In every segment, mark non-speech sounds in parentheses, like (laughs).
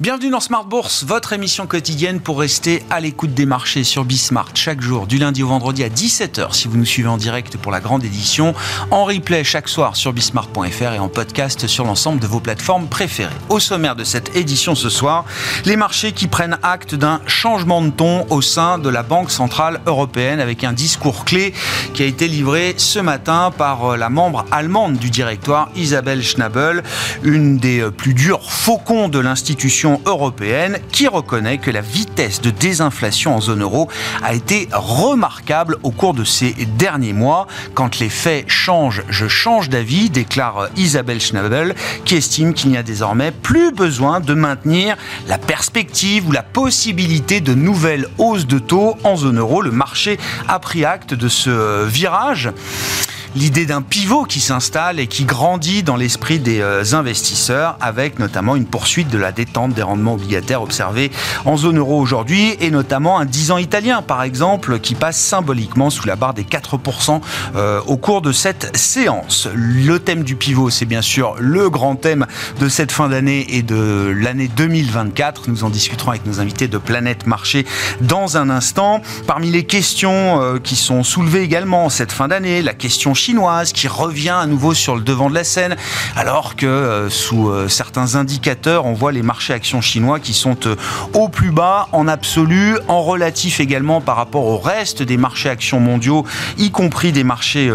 Bienvenue dans Smart Bourse, votre émission quotidienne pour rester à l'écoute des marchés sur Bismart chaque jour, du lundi au vendredi à 17h si vous nous suivez en direct pour la grande édition, en replay chaque soir sur bismart.fr et en podcast sur l'ensemble de vos plateformes préférées. Au sommaire de cette édition ce soir, les marchés qui prennent acte d'un changement de ton au sein de la Banque Centrale Européenne avec un discours clé qui a été livré ce matin par la membre allemande du directoire Isabelle Schnabel, une des plus durs faucons de l'institution européenne qui reconnaît que la vitesse de désinflation en zone euro a été remarquable au cours de ces derniers mois. Quand les faits changent, je change d'avis, déclare Isabelle Schnabel, qui estime qu'il n'y a désormais plus besoin de maintenir la perspective ou la possibilité de nouvelles hausses de taux en zone euro. Le marché a pris acte de ce virage l'idée d'un pivot qui s'installe et qui grandit dans l'esprit des euh, investisseurs, avec notamment une poursuite de la détente des rendements obligataires observés en zone euro aujourd'hui, et notamment un 10 ans italien, par exemple, qui passe symboliquement sous la barre des 4% euh, au cours de cette séance. Le thème du pivot, c'est bien sûr le grand thème de cette fin d'année et de l'année 2024. Nous en discuterons avec nos invités de Planète Marché dans un instant. Parmi les questions euh, qui sont soulevées également cette fin d'année, la question chinoise qui revient à nouveau sur le devant de la scène, alors que euh, sous euh, certains indicateurs, on voit les marchés actions chinois qui sont euh, au plus bas en absolu, en relatif également par rapport au reste des marchés actions mondiaux, y compris des marchés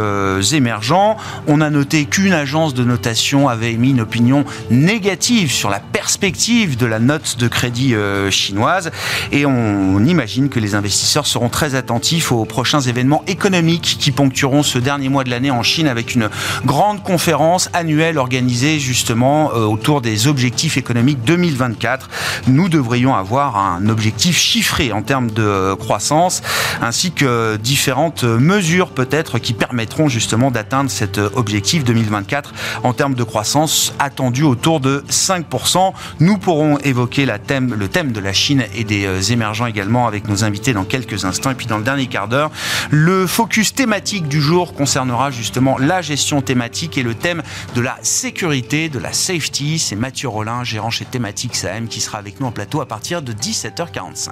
émergents. On a noté qu'une agence de notation avait émis une opinion négative sur la perspective de la note de crédit chinoise et on imagine que les investisseurs seront très attentifs aux prochains événements économiques qui ponctueront ce dernier mois de l'année en Chine avec une grande conférence annuelle organisée justement euh, autour des objectifs économiques 2024. Nous devrions avoir un objectif chiffré en termes de croissance ainsi que différentes mesures peut-être qui permettront justement d'atteindre cet objectif 2024 en termes de croissance attendu autour de 5%. Nous pourrons évoquer la thème, le thème de la Chine et des euh, émergents également avec nos invités dans quelques instants. Et puis dans le dernier quart d'heure, le focus thématique du jour concernera justement la gestion thématique et le thème de la sécurité, de la safety. C'est Mathieu Rollin, gérant chez Thématique SAM, qui sera avec nous en plateau à partir de 17h45.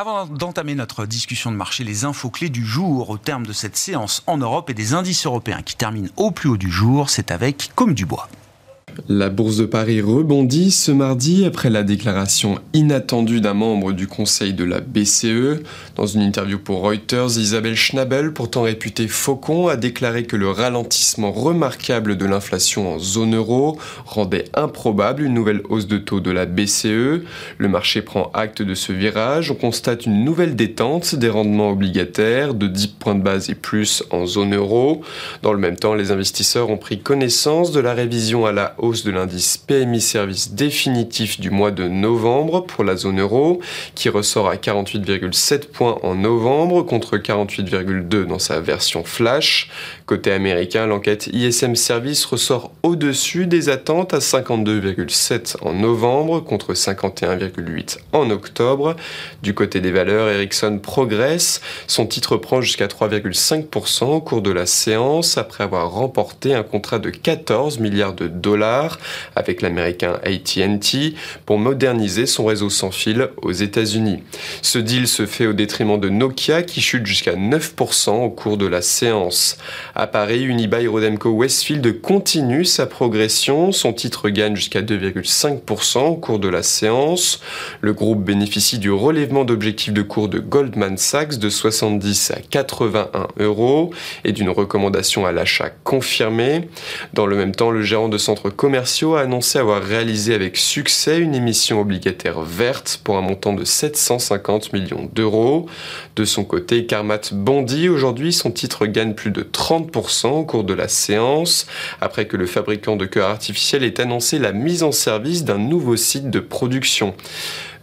Avant d'entamer notre discussion de marché, les infos clés du jour au terme de cette séance en Europe et des indices européens qui terminent au plus haut du jour, c'est avec Comme du Bois. La bourse de Paris rebondit ce mardi après la déclaration inattendue d'un membre du conseil de la BCE. Dans une interview pour Reuters, Isabelle Schnabel, pourtant réputée faucon, a déclaré que le ralentissement remarquable de l'inflation en zone euro rendait improbable une nouvelle hausse de taux de la BCE. Le marché prend acte de ce virage. On constate une nouvelle détente des rendements obligataires de 10 points de base et plus en zone euro. Dans le même temps, les investisseurs ont pris connaissance de la révision à la hausse de l'indice PMI Service définitif du mois de novembre pour la zone euro, qui ressort à 48,7 points en novembre contre 48,2 dans sa version flash. Côté américain, l'enquête ISM Service ressort au-dessus des attentes à 52,7 en novembre contre 51,8 en octobre. Du côté des valeurs, Ericsson progresse. Son titre prend jusqu'à 3,5% au cours de la séance après avoir remporté un contrat de 14 milliards de dollars avec l'américain ATT pour moderniser son réseau sans fil aux États-Unis. Ce deal se fait au détriment de Nokia qui chute jusqu'à 9% au cours de la séance. À Paris, Unibail Rodemco Westfield continue sa progression. Son titre gagne jusqu'à 2,5% au cours de la séance. Le groupe bénéficie du relèvement d'objectifs de cours de Goldman Sachs de 70 à 81 euros et d'une recommandation à l'achat confirmée. Dans le même temps, le gérant de centre commerciaux a annoncé avoir réalisé avec succès une émission obligataire verte pour un montant de 750 millions d'euros. De son côté, Carmat bondit. Aujourd'hui, son titre gagne plus de 30% au cours de la séance, après que le fabricant de cœurs artificiels ait annoncé la mise en service d'un nouveau site de production.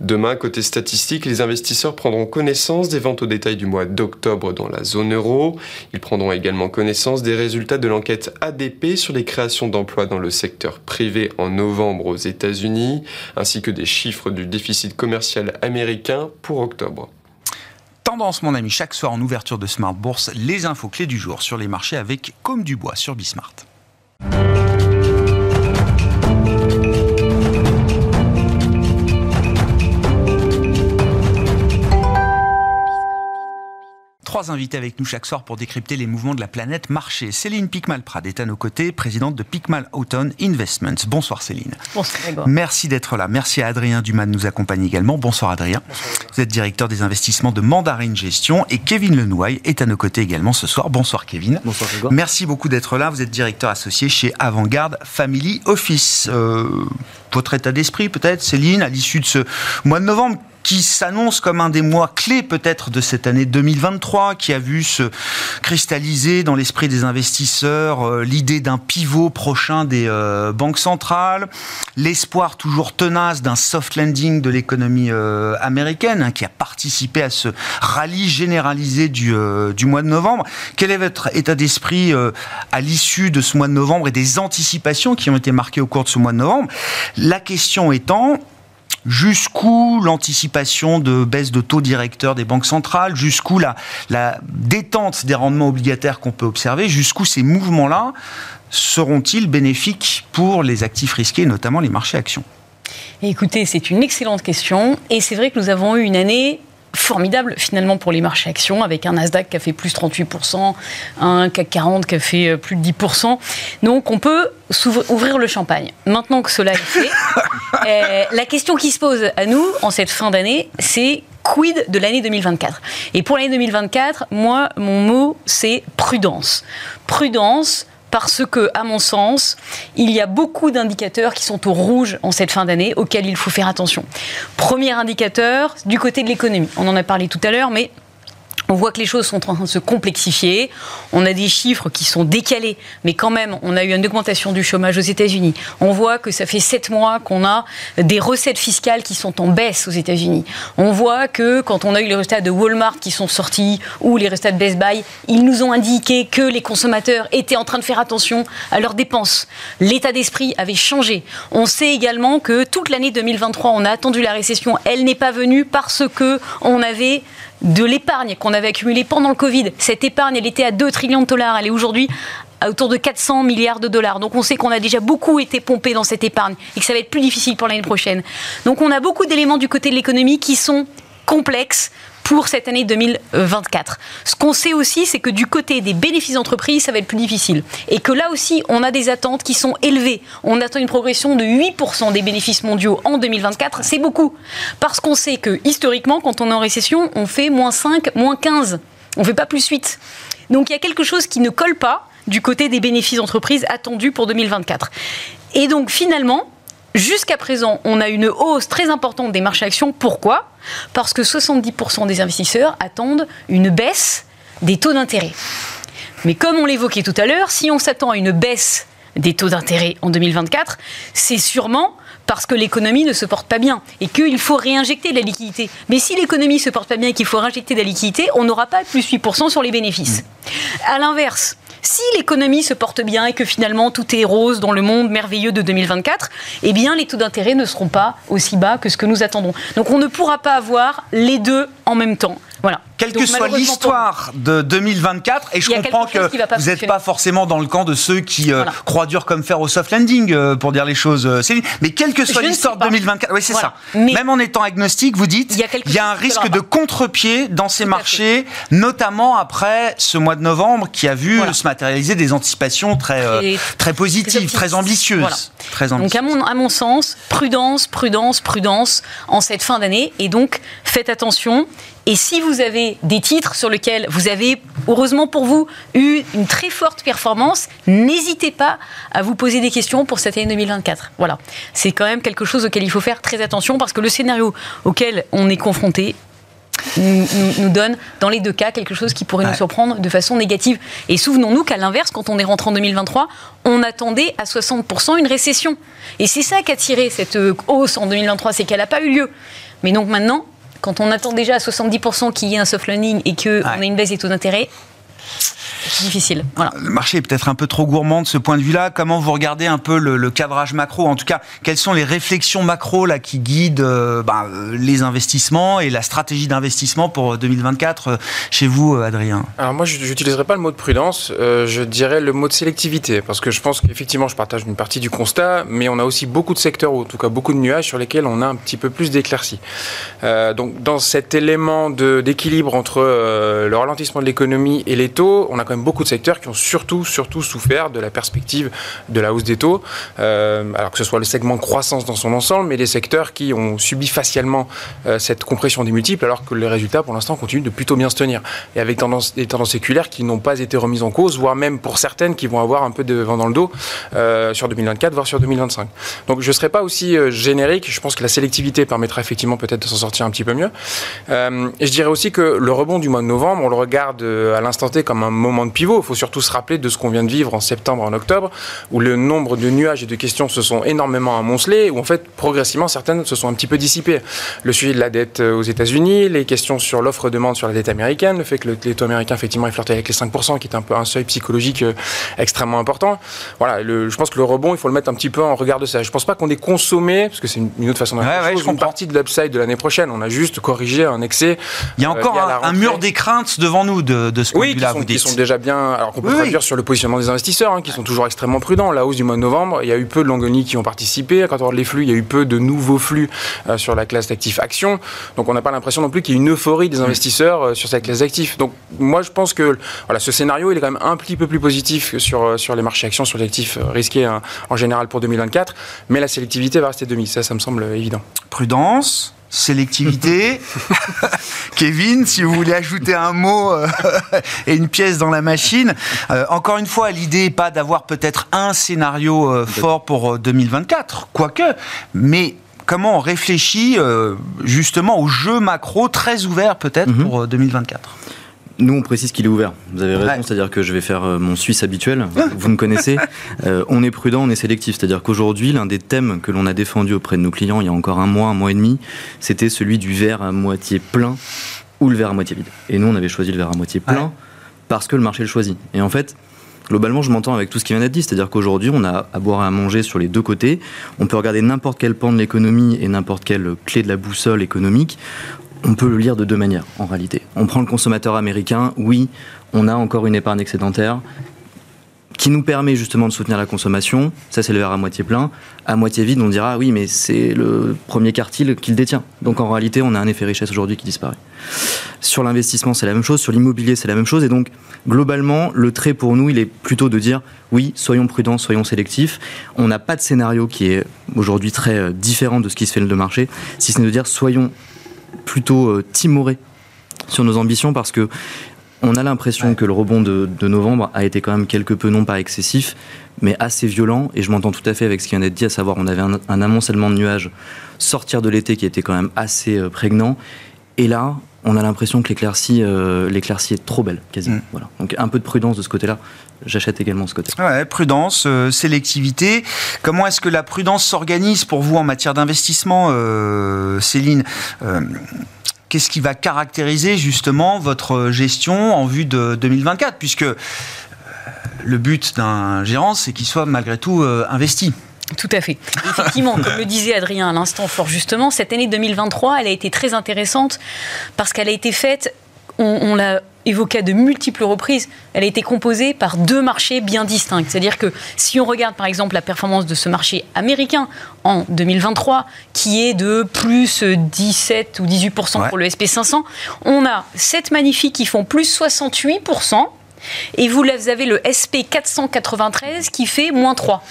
Demain, côté statistique, les investisseurs prendront connaissance des ventes au détail du mois d'octobre dans la zone euro. Ils prendront également connaissance des résultats de l'enquête ADP sur les créations d'emplois dans le secteur privé en novembre aux États-Unis, ainsi que des chiffres du déficit commercial américain pour octobre Tendance, mon ami, chaque soir en ouverture de Smart Bourse, les infos clés du jour sur les marchés avec Comme du Bois sur Bismart. Trois invités avec nous chaque soir pour décrypter les mouvements de la planète marché. Céline Picmal-Prad est à nos côtés, présidente de Picmal Autumn Investments. Bonsoir Céline. Bonsoir Merci d'être là. Merci à Adrien Dumas de nous accompagner également. Bonsoir Adrien. Bonsoir, Vous êtes directeur des investissements de Mandarine Gestion et Kevin Lenouaille est à nos côtés également ce soir. Bonsoir Kevin. Bonsoir Merci beaucoup d'être là. Vous êtes directeur associé chez Avantgarde Family Office. Euh, votre état d'esprit peut-être, Céline, à l'issue de ce mois de novembre qui s'annonce comme un des mois clés peut-être de cette année 2023, qui a vu se cristalliser dans l'esprit des investisseurs euh, l'idée d'un pivot prochain des euh, banques centrales, l'espoir toujours tenace d'un soft landing de l'économie euh, américaine, hein, qui a participé à ce rallye généralisé du, du mois de novembre. Quel est votre état d'esprit à l'issue de ce mois de novembre et des anticipations qui ont été marquées au cours de ce mois de novembre? La question étant, jusqu'où l'anticipation de baisse de taux directeurs des banques centrales, jusqu'où la, la détente des rendements obligataires qu'on peut observer, jusqu'où ces mouvements-là seront-ils bénéfiques pour les actifs risqués, notamment les marchés actions? Écoutez, c'est une excellente question et c'est vrai que nous avons eu une année formidable finalement pour les marchés actions, avec un Nasdaq qui a fait plus 38%, un CAC 40 qui a fait euh, plus de 10%. Donc on peut ouvrir le champagne. Maintenant que cela est fait, (laughs) euh, la question qui se pose à nous en cette fin d'année, c'est quid de l'année 2024 Et pour l'année 2024, moi, mon mot, c'est prudence. Prudence parce que, à mon sens, il y a beaucoup d'indicateurs qui sont au rouge en cette fin d'année auxquels il faut faire attention. Premier indicateur, du côté de l'économie. On en a parlé tout à l'heure, mais on voit que les choses sont en train de se complexifier. On a des chiffres qui sont décalés, mais quand même, on a eu une augmentation du chômage aux États-Unis. On voit que ça fait sept mois qu'on a des recettes fiscales qui sont en baisse aux États-Unis. On voit que quand on a eu les résultats de Walmart qui sont sortis ou les résultats de Best Buy, ils nous ont indiqué que les consommateurs étaient en train de faire attention à leurs dépenses. L'état d'esprit avait changé. On sait également que toute l'année 2023, on a attendu la récession. Elle n'est pas venue parce que on avait de l'épargne qu'on avait accumulée pendant le Covid. Cette épargne, elle était à 2 trillions de dollars. Elle est aujourd'hui à autour de 400 milliards de dollars. Donc on sait qu'on a déjà beaucoup été pompé dans cette épargne et que ça va être plus difficile pour l'année prochaine. Donc on a beaucoup d'éléments du côté de l'économie qui sont complexes pour cette année 2024. Ce qu'on sait aussi, c'est que du côté des bénéfices d'entreprise, ça va être plus difficile. Et que là aussi, on a des attentes qui sont élevées. On attend une progression de 8% des bénéfices mondiaux en 2024. C'est beaucoup. Parce qu'on sait que historiquement, quand on est en récession, on fait moins 5, moins 15. On ne fait pas plus 8. Donc il y a quelque chose qui ne colle pas du côté des bénéfices d'entreprise attendus pour 2024. Et donc finalement, Jusqu'à présent, on a une hausse très importante des marchés actions. Pourquoi? Parce que 70% des investisseurs attendent une baisse des taux d'intérêt. Mais comme on l'évoquait tout à l'heure, si on s'attend à une baisse des taux d'intérêt en 2024, c'est sûrement parce que l'économie ne se porte pas bien et qu'il faut réinjecter de la liquidité. Mais si l'économie se porte pas bien et qu'il faut réinjecter de la liquidité, on n'aura pas plus 8% sur les bénéfices. À l'inverse, si l'économie se porte bien et que finalement tout est rose dans le monde merveilleux de 2024, eh bien les taux d'intérêt ne seront pas aussi bas que ce que nous attendons. Donc on ne pourra pas avoir les deux en même temps. Voilà. Quelle que soit l'histoire de 2024, et je comprends que vous n'êtes pas forcément dans le camp de ceux qui euh, croient dur comme fer au soft landing, euh, pour dire les choses, euh, mais quelle que soit l'histoire de 2024, oui c'est ça. Même en étant agnostique, vous dites, il y a, un risque de contre-pied dans ces marchés, notamment après ce mois de novembre qui a vu se matérialiser des anticipations très, très positives, très, ambitieuses. très ambitieuses. Donc à mon, à mon sens, prudence, prudence, prudence en cette fin d'année, et donc faites attention. Et si vous avez des titres sur lesquels vous avez, heureusement pour vous, eu une très forte performance, n'hésitez pas à vous poser des questions pour cette année 2024. Voilà. C'est quand même quelque chose auquel il faut faire très attention parce que le scénario auquel on est confronté nous, donne, dans les deux cas, quelque chose qui pourrait nous surprendre de façon négative. Et souvenons-nous qu'à l'inverse, quand on est rentré en 2023, on attendait à 60% une récession. Et c'est ça qui a tiré cette hausse en 2023, c'est qu'elle n'a pas eu lieu. Mais donc maintenant, quand on attend déjà à 70% qu'il y ait un soft landing et qu'on a une baisse des taux d'intérêt, difficile. Voilà. Le marché est peut-être un peu trop gourmand de ce point de vue-là. Comment vous regardez un peu le, cadrage macro? En tout cas, quelles sont les réflexions macro là qui guident euh, bah, les investissements et la stratégie d'investissement pour 2024 euh, chez vous, euh, Adrien? Alors moi, je n'utiliserai pas le mot de prudence, je dirais le mot de sélectivité, parce que je pense qu'effectivement, je partage une partie du constat, mais on a aussi beaucoup de secteurs, ou en tout cas beaucoup de nuages sur lesquels on a un petit peu plus d'éclaircies. donc dans cet élément d'équilibre entre le ralentissement de l'économie et les on a quand même beaucoup de secteurs qui ont surtout, surtout souffert de la perspective de la hausse des taux, euh, alors que ce soit le segment croissance dans son ensemble, mais des secteurs qui ont subi facialement euh, cette compression des multiples, alors que les résultats, pour l'instant, continuent de plutôt bien se tenir. Et avec des tendances séculaires qui n'ont pas été remises en cause, voire même pour certaines qui vont avoir un peu de vent dans le dos euh, sur 2024, voire sur 2025. Donc je ne serai pas aussi générique, je pense que la sélectivité permettra effectivement peut-être de s'en sortir un petit peu mieux. et je dirais aussi que le rebond du mois de novembre, on le regarde à l'instant T comme un moment de pivot. Il faut surtout se rappeler de ce qu'on vient de vivre en septembre, en octobre, où le nombre de nuages et de questions se sont énormément amoncelés, où en fait, progressivement, certaines se sont un petit peu dissipées. Le sujet de la dette euh, aux États-Unis, les questions sur l'offre-demande sur la dette américaine, le fait que le, les taux américains, effectivement, est flirté avec les 5%, qui est un peu un seuil psychologique euh, extrêmement important. Voilà, je pense que le rebond, il faut le mettre un petit peu en regard de ça. Je ne pense pas qu'on ait consommé, parce que c'est une, autre façon de ouais, une partie de l'upside de l'année prochaine. On a juste corrigé un excès. Il y a euh, encore un, mur des craintes devant nous de, de ce point oui, là qui sont, qui sont déjà bien alors qu'on peut traduire sur le positionnement des investisseurs, hein, qui sont toujours extrêmement prudents. La hausse du mois de novembre, il y a eu peu de longonis qui ont participé. Quand on regarde les flux, il y a eu peu de nouveaux flux euh, sur la classe d'actifs actions. Donc on n'a pas l'impression non plus qu'il y ait une euphorie des investisseurs euh, sur cette classe d'actifs. Donc moi je pense que voilà, ce scénario il est quand même un petit peu plus positif que sur, euh, sur les marchés actions, sur les actifs risqués hein, en général pour 2024. Mais la sélectivité va rester demi. Ça, ça me semble évident. Prudence sélectivité. (laughs) Kevin, si vous voulez ajouter un mot euh, (laughs) et une pièce dans la machine. Euh, encore une fois, l'idée n'est pas d'avoir peut-être un scénario euh, fort pour 2024, quoique, mais comment on réfléchit justement au jeu macro très ouvert peut-être mhm. pour 2024 nous, on précise qu'il est ouvert. Vous avez raison, c'est-à-dire que je vais faire euh, mon Suisse habituel. Vous me connaissez. (laughs) Euh, on est prudent, on est sélectif. C'est-à-dire qu'aujourd'hui, l'un des thèmes que l'on a défendu auprès de nos clients il y a encore un mois, un mois et demi, c'était celui du verre à moitié plein ou le verre à moitié vide. Et nous, on avait choisi le verre à moitié plein parce que le marché le choisit. Et en fait, globalement, je m'entends avec tout ce qui vient d'être dit. C'est-à-dire qu'aujourd'hui, on a à boire et à manger sur les deux côtés. On peut regarder n'importe quel pan de l'économie et n'importe quelle clé de la boussole économique on peut le lire de deux manières en réalité. On prend le consommateur américain, oui, on a encore une épargne excédentaire qui nous permet justement de soutenir la consommation. Ça, c'est le verre à moitié plein. À moitié vide, on dira oui, mais c'est le premier quartile qu'il détient. Donc en réalité, on a un effet richesse aujourd'hui qui disparaît. Sur l'investissement, c'est la même chose. Sur l'immobilier, c'est la même chose. Et donc, globalement, le trait pour nous, il est plutôt de dire oui, soyons prudents, soyons sélectifs. On n'a pas de scénario qui est aujourd'hui très euh, différent de ce qui se fait le marché, si ce n'est de dire soyons plutôt euh, timoré sur nos ambitions parce que on a l'impression que le rebond de, novembre a été quand même quelque peu, non pas excessif, mais assez violent. Et je m'entends tout à fait avec ce qui vient d'être dit, à savoir on avait un, amoncellement de nuages sortir de l'été qui était quand même assez euh, prégnant. Et là, on a l'impression que l'éclaircie, euh, est trop belle, quasiment. Mm. Voilà. Donc un peu de prudence de ce côté-là. J'achète également ce côté. Ouais, prudence, sélectivité. Comment est-ce que la prudence s'organise pour vous en matière d'investissement, Céline qu'est-ce qui va caractériser justement votre gestion en vue de 2024 Puisque euh, le but d'un gérant, c'est qu'il soit malgré tout euh, investi. Tout à fait. Effectivement, comme le disait Adrien à l'instant fort justement, cette année 2023, elle a été très intéressante parce qu'elle a été faite, on l'a évoquée à de multiples reprises, elle a été composée par deux marchés bien distincts. C'est-à-dire que si on regarde par exemple la performance de ce marché américain en 2023, qui est de plus 17 ou 18% pour le SP500, on a sept magnifiques qui font plus 68%. Et vous avez le SP493 qui fait moins 3.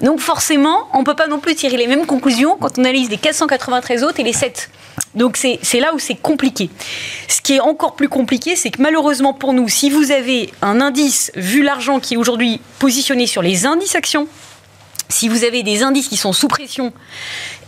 Donc forcément, on ne peut pas non plus tirer les mêmes conclusions quand on analyse les 493 autres et les 7. Donc c'est là où c'est compliqué. Ce qui est encore plus compliqué, c'est que malheureusement pour nous, si vous avez un indice, vu l'argent qui est aujourd'hui positionné sur les indices actions, si vous avez des indices qui sont sous pression,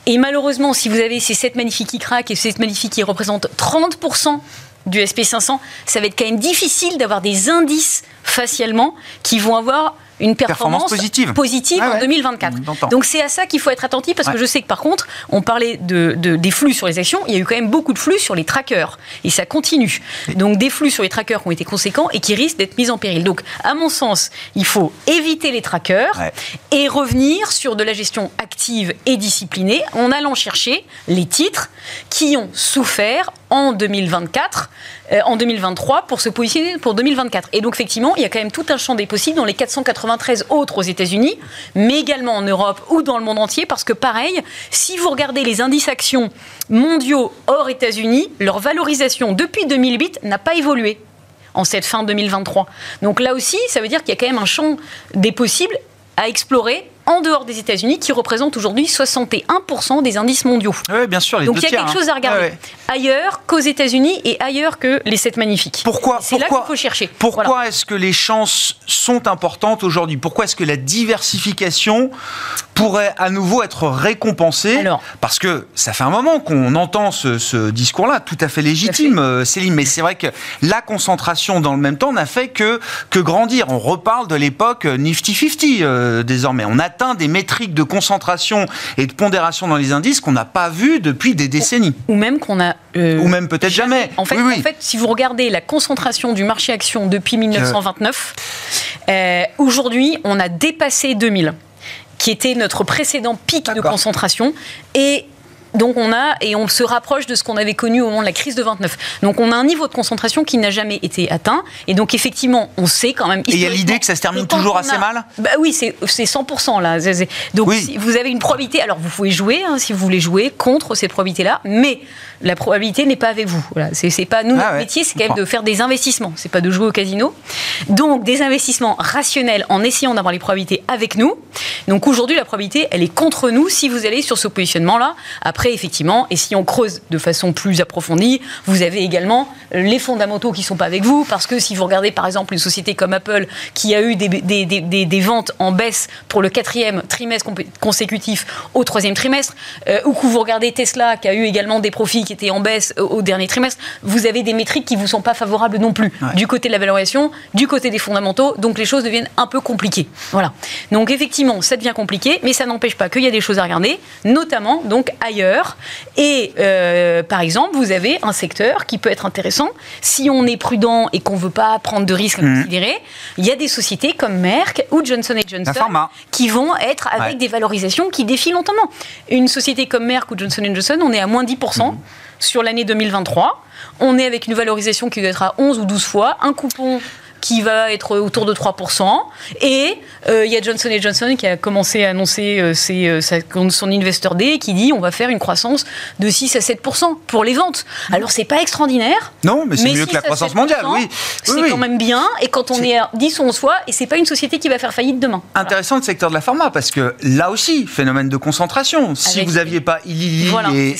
et malheureusement si vous avez ces 7 magnifiques qui craquent et ces 7 magnifiques qui représentent 30% du SP500, ça va être quand même difficile d'avoir des indices facialement qui vont avoir une performance, positive, positive en 2024. Donc c'est à ça qu'il faut être attentif parce que je sais que par contre, on parlait de, des flux sur les actions, il y a eu quand même beaucoup de flux sur les trackers. Et ça continue. Donc des flux sur les trackers qui ont été conséquents et qui risquent d'être mis en péril. Donc à mon sens, il faut éviter les trackers et revenir sur de la gestion active et disciplinée en allant chercher les titres qui ont souffert en 2024, euh, en 2023 pour se positionner pour 2024. Et donc effectivement, il y a quand même tout un champ des possibles dans les 493 autres aux États-Unis, mais également en Europe ou dans le monde entier, parce que pareil, si vous regardez les indices actions mondiaux hors États-Unis, leur valorisation depuis 2008 n'a pas évolué en cette fin 2023. Donc là aussi, ça veut dire qu'il y a quand même un champ des possibles à explorer en dehors des États-Unis, qui représentent aujourd'hui 61% des indices mondiaux. Oui, bien sûr. Les Donc il y a quelque hein. chose à regarder. Ailleurs qu'aux États-Unis et ailleurs que les 7 magnifiques. Pourquoi C'est là qu'il faut chercher. Pourquoi est-ce que les chances sont importantes aujourd'hui? Pourquoi est-ce que la diversification pourrait à nouveau être récompensée? Alors, Parce que ça fait un moment qu'on entend ce, discours-là, tout à fait légitime, euh, Céline, mais c'est vrai que la concentration dans le même temps n'a fait que, que grandir. On reparle de l'époque Nifty 50 euh, désormais. On a atteint des métriques de concentration et de pondération dans les indices qu'on n'a pas vu depuis des décennies. Ou même qu'on a... Euh, ou même peut-être jamais. En fait, en fait, si vous regardez la concentration du marché action depuis 1929, euh, aujourd'hui, on a dépassé 2000 qui était notre précédent pic de concentration. Et donc on a, et on se rapproche de ce qu'on avait connu au moment de la crise de 29. Donc on a un niveau de concentration qui n'a jamais été atteint. Et donc effectivement, on sait quand même... Et il y a l'idée que ça se termine toujours assez mal bah Oui, c'est 100% là. Donc si vous avez une probabilité, alors vous pouvez jouer, hein, si vous voulez jouer, contre ces probabilités-là, mais la probabilité n'est pas avec vous. Voilà. C'est pas nous, ah notre métier, c'est quand même de faire des investissements. C'est pas de jouer au casino. Donc des investissements rationnels en essayant d'avoir les probabilités avec nous. Donc aujourd'hui, la probabilité, elle est contre nous si vous allez sur ce positionnement-là. Après, effectivement, et si on creuse de façon plus approfondie, vous avez également les fondamentaux qui sont pas avec vous, parce que si vous regardez par exemple une société comme Apple qui a eu des, des, des, des ventes en baisse pour le quatrième trimestre consécutif au troisième trimestre, euh, ou que vous regardez Tesla qui a eu également des profits qui étaient en baisse au dernier trimestre, vous avez des métriques qui vous sont pas favorables non plus, du côté de la valorisation, du côté des fondamentaux, donc les choses deviennent un peu compliquées. Voilà. Donc effectivement, ça devient compliqué, mais ça n'empêche pas qu'il y a des choses à regarder, notamment donc ailleurs. Et euh, par exemple, vous avez un secteur qui peut être intéressant si on est prudent et qu'on veut pas prendre de risques à mmh. considérer. Il y a des sociétés comme Merck ou Johnson Johnson qui vont être avec des valorisations qui défient longtemps. Une société comme Merck ou Johnson Johnson, on est à moins 10% sur l'année 2023. On est avec une valorisation qui doit être à 11 ou 12 fois, un coupon qui va être autour de 3%. Et euh, il y a Johnson Johnson qui a commencé à annoncer euh, euh, son Investor Day qui dit on va faire une croissance de 6 à 7% pour les ventes. Alors c'est pas extraordinaire. Non, mais c'est mieux que la croissance mondiale, oui. C'est quand même bien. Et quand on est, à 10 ou 11 fois, et c'est pas une société qui va faire faillite demain. Intéressant le secteur de la pharma parce que là aussi, phénomène de concentration. Si vous n'aviez pas Ilili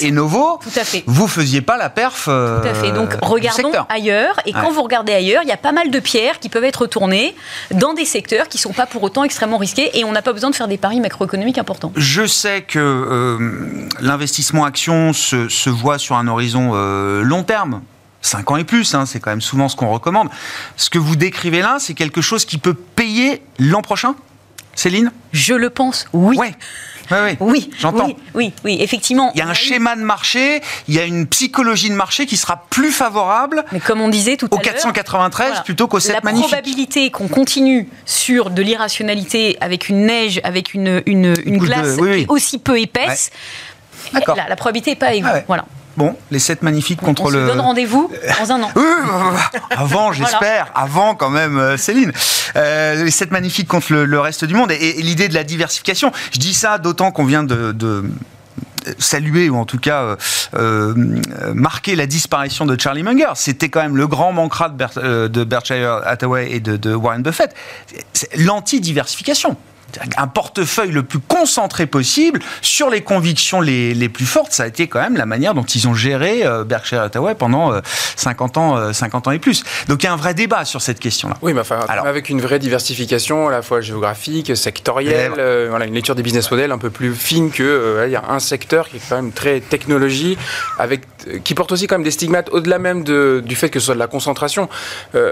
et, Novo, Tout à fait. vous faisiez pas la perf. Tout à fait. Donc regardons ailleurs. Et quand vous regardez ailleurs, il y a pas mal de pierres qui peuvent être tournés dans des secteurs qui ne sont pas pour autant extrêmement risqués et on n'a pas besoin de faire des paris macroéconomiques importants. Je sais que euh, l'investissement action se, voit sur un horizon euh, long terme. 5 ans et plus, hein, c'est quand même souvent ce qu'on recommande. Ce que vous décrivez là, c'est quelque chose qui peut payer l'an prochain? Céline? Je le pense, oui. Ouais. Oui, oui, j'entends. Oui, oui, effectivement. Il y a un schéma de marché, il y a une psychologie de marché qui sera plus favorable. Mais comme on disait tout à au 493 plutôt qu'au 7 magnifique. La probabilité qu'on continue sur de l'irrationalité avec une neige, avec une, une, glace aussi peu épaisse, la, la, probabilité n'est pas ah Voilà. Bon, les 7 magnifiques contre le. On se donne rendez-vous dans un an. (laughs) (laughs) avant, j'espère, avant quand même, euh, Céline. Euh, les 7 magnifiques contre le, reste du monde et, l'idée de la diversification. Je dis ça d'autant qu'on vient de, saluer ou en tout cas euh, marquer la disparition de Charlie Munger. C'était quand même le grand manquera de, de Berkshire Hathaway et de, de Warren Buffett. L'anti-diversification. Un portefeuille le plus concentré possible sur les convictions les, les, plus fortes. Ça a été quand même la manière dont ils ont géré euh, Berkshire Hathaway pendant 50 ans, 50 ans et plus. Donc il y a un vrai débat sur cette question-là. Oui, mais enfin, Alors, avec une vraie diversification à la fois géographique, sectorielle, voilà, une lecture des business models un peu plus fine que il y a un secteur qui est quand même très technologie, avec qui porte aussi quand même des stigmates au-delà même de, du fait que ce soit de la concentration.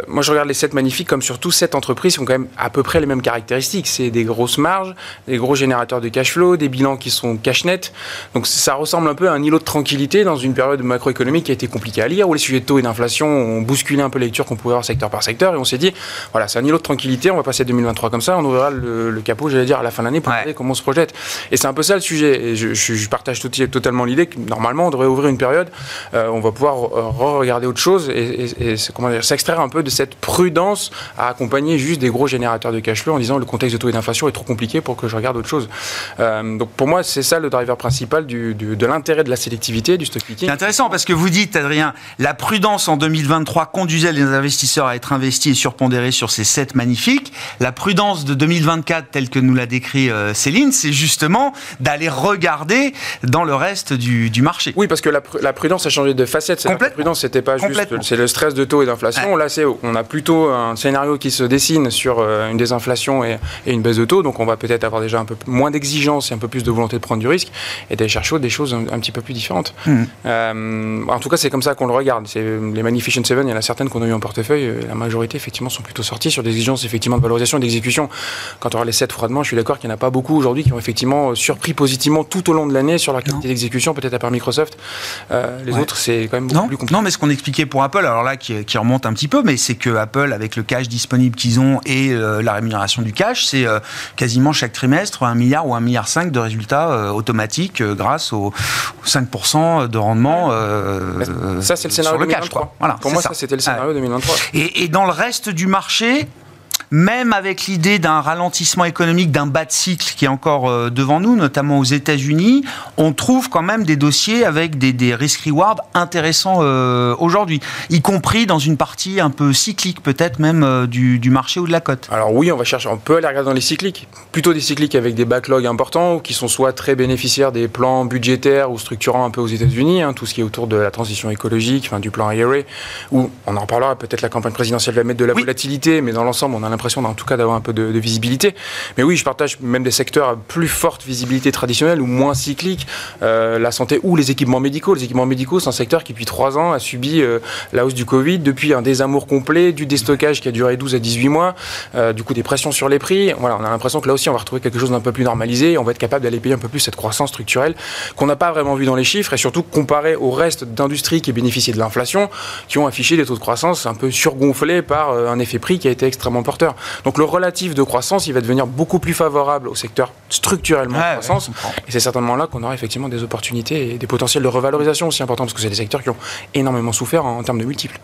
moi, je regarde les sept magnifiques comme surtout sept entreprises qui ont quand même à peu près les mêmes caractéristiques. C'est des grosses marges, des gros générateurs de cash flow, des bilans qui sont cash net. Donc ça ressemble un peu à un îlot de tranquillité dans une période macroéconomique qui a été compliquée à lire, où les sujets de taux et d'inflation ont bousculé un peu les lectures qu'on pouvait avoir secteur par secteur. Et on s'est dit, voilà, c'est un îlot de tranquillité, on va passer 2023 comme ça, on ouvrira le, capot, j'allais dire, à la fin de l'année pour voir comment on se projette. Et c'est un peu ça le sujet. Et je, partage totalement l'idée que normalement, on devrait ouvrir une période, euh, on va pouvoir re-regarder autre chose et, et, et s'extraire un peu de cette prudence à accompagner juste des gros générateurs de cash flow en disant le contexte de taux et d'inflation est trop compliqué pour que je regarde autre chose. Euh, donc pour moi, c'est ça le driver principal du, de l'intérêt de la sélectivité, du stock picking. C'est intéressant parce que vous dites, Adrien, la prudence en 2023 conduisait les investisseurs à être investis et surpondérés sur ces sept magnifiques. La prudence de 2024, telle que nous l'a décrit euh, Céline, c'est justement d'aller regarder dans le reste du, du, marché. Oui, parce que la, la, prudence a changé de facette. La prudence, c'était pas juste c'est le stress de taux et d'inflation. Là, c'est on a plutôt un scénario qui se dessine sur euh, une désinflation et, une baisse de taux. Donc on va peut-être avoir déjà un peu moins d'exigence et un peu plus de volonté de prendre du risque et d'aller chercher des choses un, petit peu plus différentes. Mmh. Euh, en tout cas, c'est comme ça qu'on le regarde. C'est les Magnificent Seven, il y en a certaines qu'on a eu en portefeuille. Euh, la majorité, effectivement, sont plutôt sorties sur des exigences effectivement de valorisation et d'exécution. Quand on aura les 7 froidement, je suis d'accord qu'il n'y en a pas beaucoup aujourd'hui qui ont effectivement surpris positivement tout au long de l'année sur la qualité d'exécution, peut-être à part Microsoft. les autres, c'est quand même beaucoup plus compliqué. Non, mais ce qu'on expliquait pour Apple, alors là, qui, qui remonte un petit peu, mais c'est que Apple, avec le cash disponible qu'ils ont et euh, la rémunération du cash, c'est euh, quasiment chaque trimestre un milliard ou un milliard cinq de résultats euh, automatiques grâce aux, 5% de rendement ça, c'est le scénario sur le 2023. cash. Quoi. Voilà, Pour moi, ça, c'était le scénario 2023. Et, et dans le reste du marché, même avec l'idée d'un ralentissement économique, d'un bas de cycle qui est encore euh, devant nous, notamment aux États-Unis, on trouve quand même des dossiers avec des, des risk-reward intéressants euh, aujourd'hui, y compris dans une partie un peu cyclique, peut-être même euh, du, du, marché ou de la cote. Alors oui, on va chercher, on peut aller regarder dans les cycliques, plutôt des cycliques avec des backlogs importants, qui sont soit très bénéficiaires des plans budgétaires ou structurants un peu aux États-Unis, hein, tout ce qui est autour de la transition écologique, enfin, du plan IRA, où on en reparlera, peut-être la campagne présidentielle va mettre de la volatilité, mais dans l'ensemble, on a l'impression en tout d'avoir un peu de, visibilité. Mais oui, je partage même des secteurs à plus forte visibilité traditionnelle ou moins cyclique, euh, la santé ou les équipements médicaux. Les équipements médicaux, c'est un secteur qui depuis trois ans a subi euh, la hausse du Covid, depuis un désamour complet, du déstockage qui a duré 12 à 18 mois, euh, du coup des pressions sur les prix. Voilà, on a l'impression que là aussi on va retrouver quelque chose d'un peu plus normalisé, on va être capable d'aller payer un peu plus cette croissance structurelle qu'on n'a pas vraiment vu dans les chiffres et surtout comparé au reste d'industries qui bénéficient de l'inflation, qui ont affiché des taux de croissance un peu surgonflés par un effet prix qui a été extrêmement porteur. Donc le relatif de croissance, il va devenir beaucoup plus favorable au secteur structurellement de croissance. et c'est certainement là qu'on aura effectivement des opportunités et des potentiels de revalorisation aussi importants, parce que c'est des secteurs qui ont énormément souffert en, termes de multiples.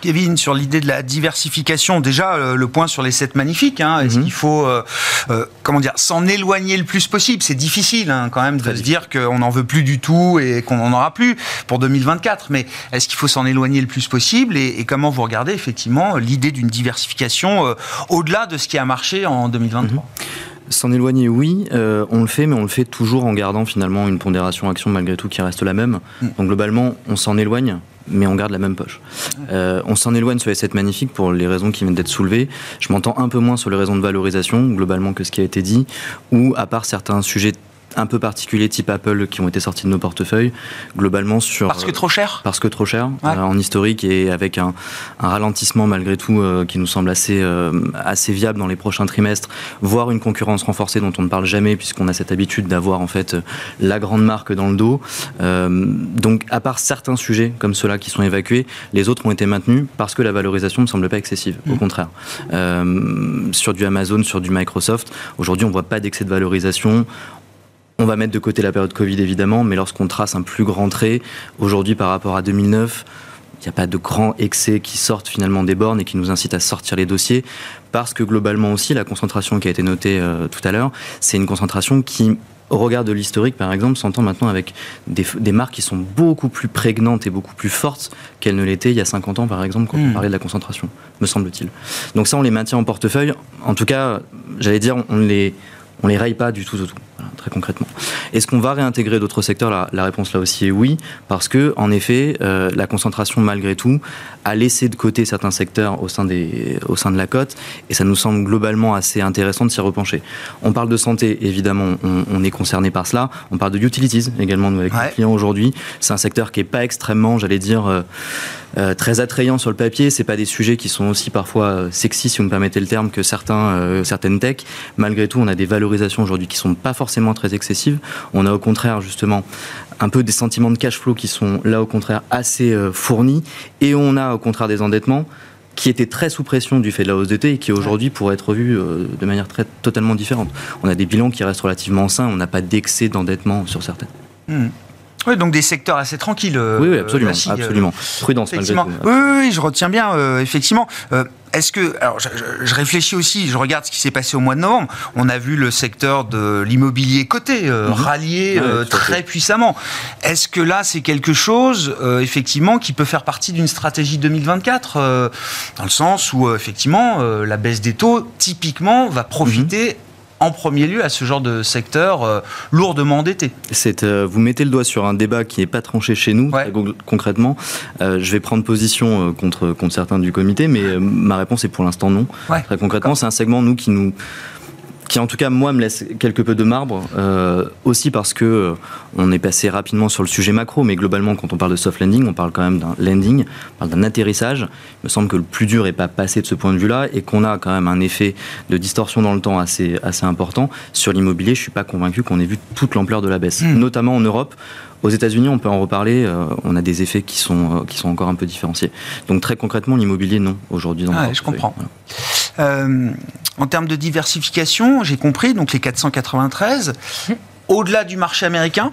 Kevin, sur l'idée de la diversification, déjà euh, le point sur les 7 magnifiques, hein, est-ce mhm. qu'il faut euh, euh, comment dire s'en éloigner le plus possible? C'est difficile hein, quand même de se dire qu'on n'en veut plus du tout et qu'on n'en aura plus pour 2024, mais est-ce qu'il faut s'en éloigner le plus possible? Et, et, comment vous regardez effectivement l'idée d'une diversification au-delà de ce qui a marché en 2023 mhm. S'en éloigner, oui, euh, on le fait, mais on le fait toujours en gardant finalement une pondération action malgré tout qui reste la même. Mm. Donc globalement, on s'en éloigne, mais on garde la même poche. Euh, on s'en éloigne sur les 7 magnifiques pour les raisons qui viennent d'être soulevées. Je m'entends un peu moins sur les raisons de valorisation, globalement, que ce qui a été dit, ou à part certains sujets un peu particuliers type Apple qui ont été sortis de nos portefeuilles, globalement sur... Parce que trop cher? Parce que trop cher, euh, en historique et avec un, ralentissement malgré tout euh, qui nous semble assez, euh, assez viable dans les prochains trimestres, voire une concurrence renforcée dont on ne parle jamais puisqu'on a cette habitude d'avoir en fait la grande marque dans le dos. donc à part certains sujets comme ceux-là qui sont évacués, les autres ont été maintenus parce que la valorisation ne semble pas excessive, au mmh. contraire. sur du Amazon, sur du Microsoft, aujourd'hui on ne voit pas d'excès de valorisation on va mettre de côté la période Covid évidemment, mais lorsqu'on trace un plus grand trait, aujourd'hui par rapport à 2009, il n'y a pas de grands excès qui sortent finalement des bornes et qui nous incitent à sortir les dossiers, parce que globalement aussi, la concentration qui a été notée euh, tout à l'heure, c'est une concentration qui au regard de l'historique, par exemple, s'entend maintenant avec des, marques qui sont beaucoup plus prégnantes et beaucoup plus fortes qu'elles ne l'étaient il y a 50 ans, par exemple, quand on hmm. parlait de la concentration, me semble-t-il. Donc ça, on les maintient en portefeuille. En tout cas, j'allais dire, on les, on les raye pas du tout, tout, tout très concrètement. Est-ce qu'on va réintégrer d'autres secteurs? La, réponse là aussi est oui, parce que en effet, euh, la concentration malgré tout a laissé de côté certains secteurs au sein, des, au sein de la cote, et ça nous semble globalement assez intéressant de s'y repencher. On parle de santé, évidemment, on, est concerné par cela. On parle de utilities également, nous, avec les clients aujourd'hui. C'est un secteur qui est pas extrêmement, j'allais dire, euh, euh, très attrayant sur le papier. C'est pas des sujets qui sont aussi parfois sexy, si vous me permettez le terme, que certains, certaines tech. Malgré tout, on a des valorisations aujourd'hui qui sont pas forcément très excessives. On a au contraire, justement, un peu des sentiments de cash flow qui sont là, au contraire, assez fournis. Et on a au contraire des endettements qui étaient très sous pression du fait de la hausse d'été et qui aujourd'hui pourraient être vus euh, de manière très, totalement différente. On a des bilans qui restent relativement sains, on n'a pas d'excès d'endettement sur certains. Hmm. Oui, donc des secteurs assez tranquilles. oui, oui, absolument. Euh, absolument. Prudence, Oui, oui, je retiens bien, euh, effectivement. Euh, est-ce que, alors je, réfléchis aussi, je regarde ce qui s'est passé au mois de novembre. On a vu le secteur de l'immobilier coté mhm. rallier très puissamment. Est-ce que là, c'est quelque chose, effectivement, qui peut faire partie d'une stratégie 2024, dans le sens où, effectivement, la baisse des taux, typiquement, va profiter mhm en premier lieu à ce genre de secteur euh, lourdement endetté. Euh, vous mettez le doigt sur un débat qui n'est pas tranché chez nous, concrètement. Euh, je vais prendre position contre, contre certains du comité, mais ma réponse est pour l'instant non. Très concrètement, c'est un segment, nous, qui nous qui en tout cas moi me laisse quelque peu de marbre, euh, aussi parce que euh, on est passé rapidement sur le sujet macro, mais globalement quand on parle de soft landing, on parle quand même d'un landing, on parle d'un atterrissage. Il me semble que le plus dur n'est pas passé de ce point de vue-là et qu'on a quand même un effet de distorsion dans le temps assez, assez important. Sur l'immobilier, je suis pas convaincu qu'on ait vu toute l'ampleur de la baisse, hmm. notamment en Europe. Aux États-Unis, on peut en reparler. Euh, on a des effets qui sont, qui sont encore un peu différenciés. Donc très concrètement, l'immobilier, non, aujourd'hui. Ah, je comprends. Euh, en termes de diversification, j'ai compris, donc les 493, au-delà du marché américain,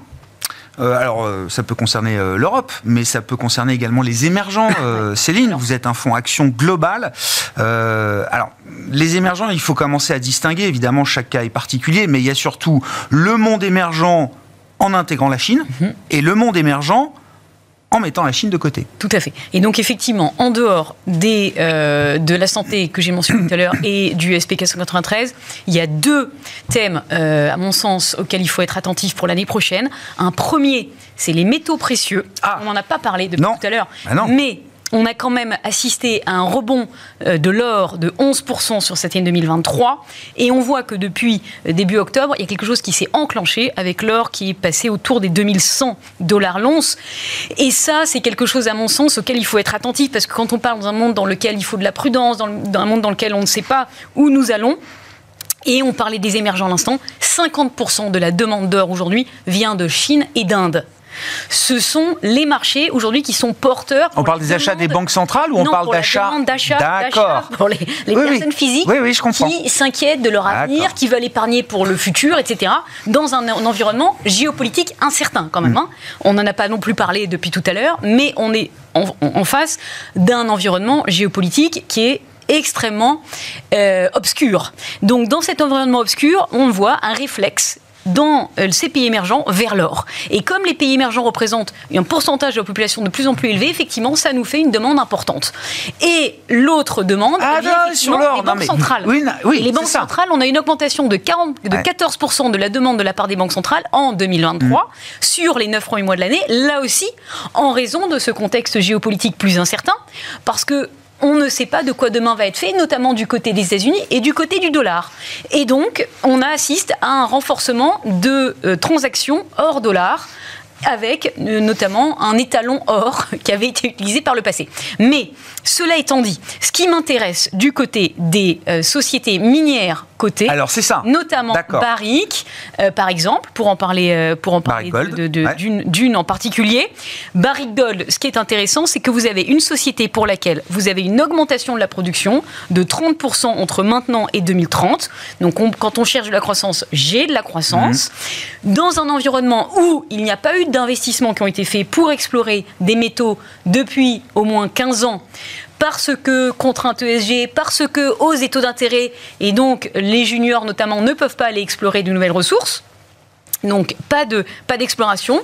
euh, alors, euh, ça peut concerner l'Europe, mais ça peut concerner également les émergents. (coughs) Céline, vous êtes un fonds action global. alors, les émergents, il faut commencer à distinguer. Évidemment, chaque cas est particulier, mais il y a surtout le monde émergent en intégrant la Chine mhm. et le monde émergent en mettant la Chine de côté. Tout à fait. Et donc effectivement, en dehors des, euh, de la santé que j'ai mentionné tout à l'heure et du SP 493, il y a deux thèmes, euh, à mon sens, auxquels il faut être attentif pour l'année prochaine. Un premier, c'est les métaux précieux. Ah. On n'en a pas parlé depuis tout à l'heure. Ah mais on a quand même assisté à un rebond euh, de l'or de 11% sur cette année 2023. Et on voit que depuis euh, début octobre, il y a quelque chose qui s'est enclenché avec l'or qui est passé autour des 2100 dollars l'once. Et ça, c'est quelque chose, à mon sens, auquel il faut être attentif parce que quand on parle dans un monde dans lequel il faut de la prudence, dans, un monde dans lequel on ne sait pas où nous allons, et on parlait des émergents à l'instant, 50% de la demande d'or aujourd'hui vient de Chine et d'Inde ce sont les marchés aujourd'hui qui sont porteurs. On parle des achats des banques centrales ou on parle d'achats D'accord. Pour les, personnes physiques qui s'inquiètent de leur avenir, qui veulent épargner pour le futur, etc. Dans un, environnement géopolitique incertain quand même. Mm. Hein. On n'en a pas non plus parlé depuis tout à l'heure, mais on est en, face d'un environnement géopolitique qui est extrêmement euh, obscur. Donc dans cet environnement obscur, on voit un réflexe dans euh, ces pays émergents vers l'or. Et comme les pays émergents représentent un pourcentage de la population de plus en plus élevé, effectivement, ça nous fait une demande importante. Et l'autre demande, ah, eh sur l'or, les banques centrales. Oui, les banques centrales, on a une augmentation de, 40, de 14% de la demande de la part des banques centrales en 2023 mm. sur les 9 premiers mois de l'année. Là aussi, en raison de ce contexte géopolitique plus incertain, parce que on ne sait pas de quoi demain va être fait, notamment du côté des États-Unis et du côté du dollar. Et donc, on assiste à un renforcement de euh, transactions hors dollar avec euh, notamment un étalon or (laughs) qui avait été utilisé par le passé. Mais cela étant dit, ce qui m'intéresse du côté des euh, sociétés minières cotées, alors c'est ça, notamment Barrick, euh, par exemple, pour en parler, pour en parler d'une en particulier, Barrick Gold. Ce qui est intéressant, c'est que vous avez une société pour laquelle vous avez une augmentation de la production de 30% entre maintenant et 2030. Donc quand on cherche de la croissance, j'ai de la croissance mmh. dans un environnement où il n'y a pas eu d'investissements qui ont été faits pour explorer des métaux depuis au moins 15 ans parce que contrainte ESG, parce que hausse des taux d'intérêt, et donc les juniors notamment ne peuvent pas aller explorer de nouvelles ressources. Donc pas de pas d'exploration.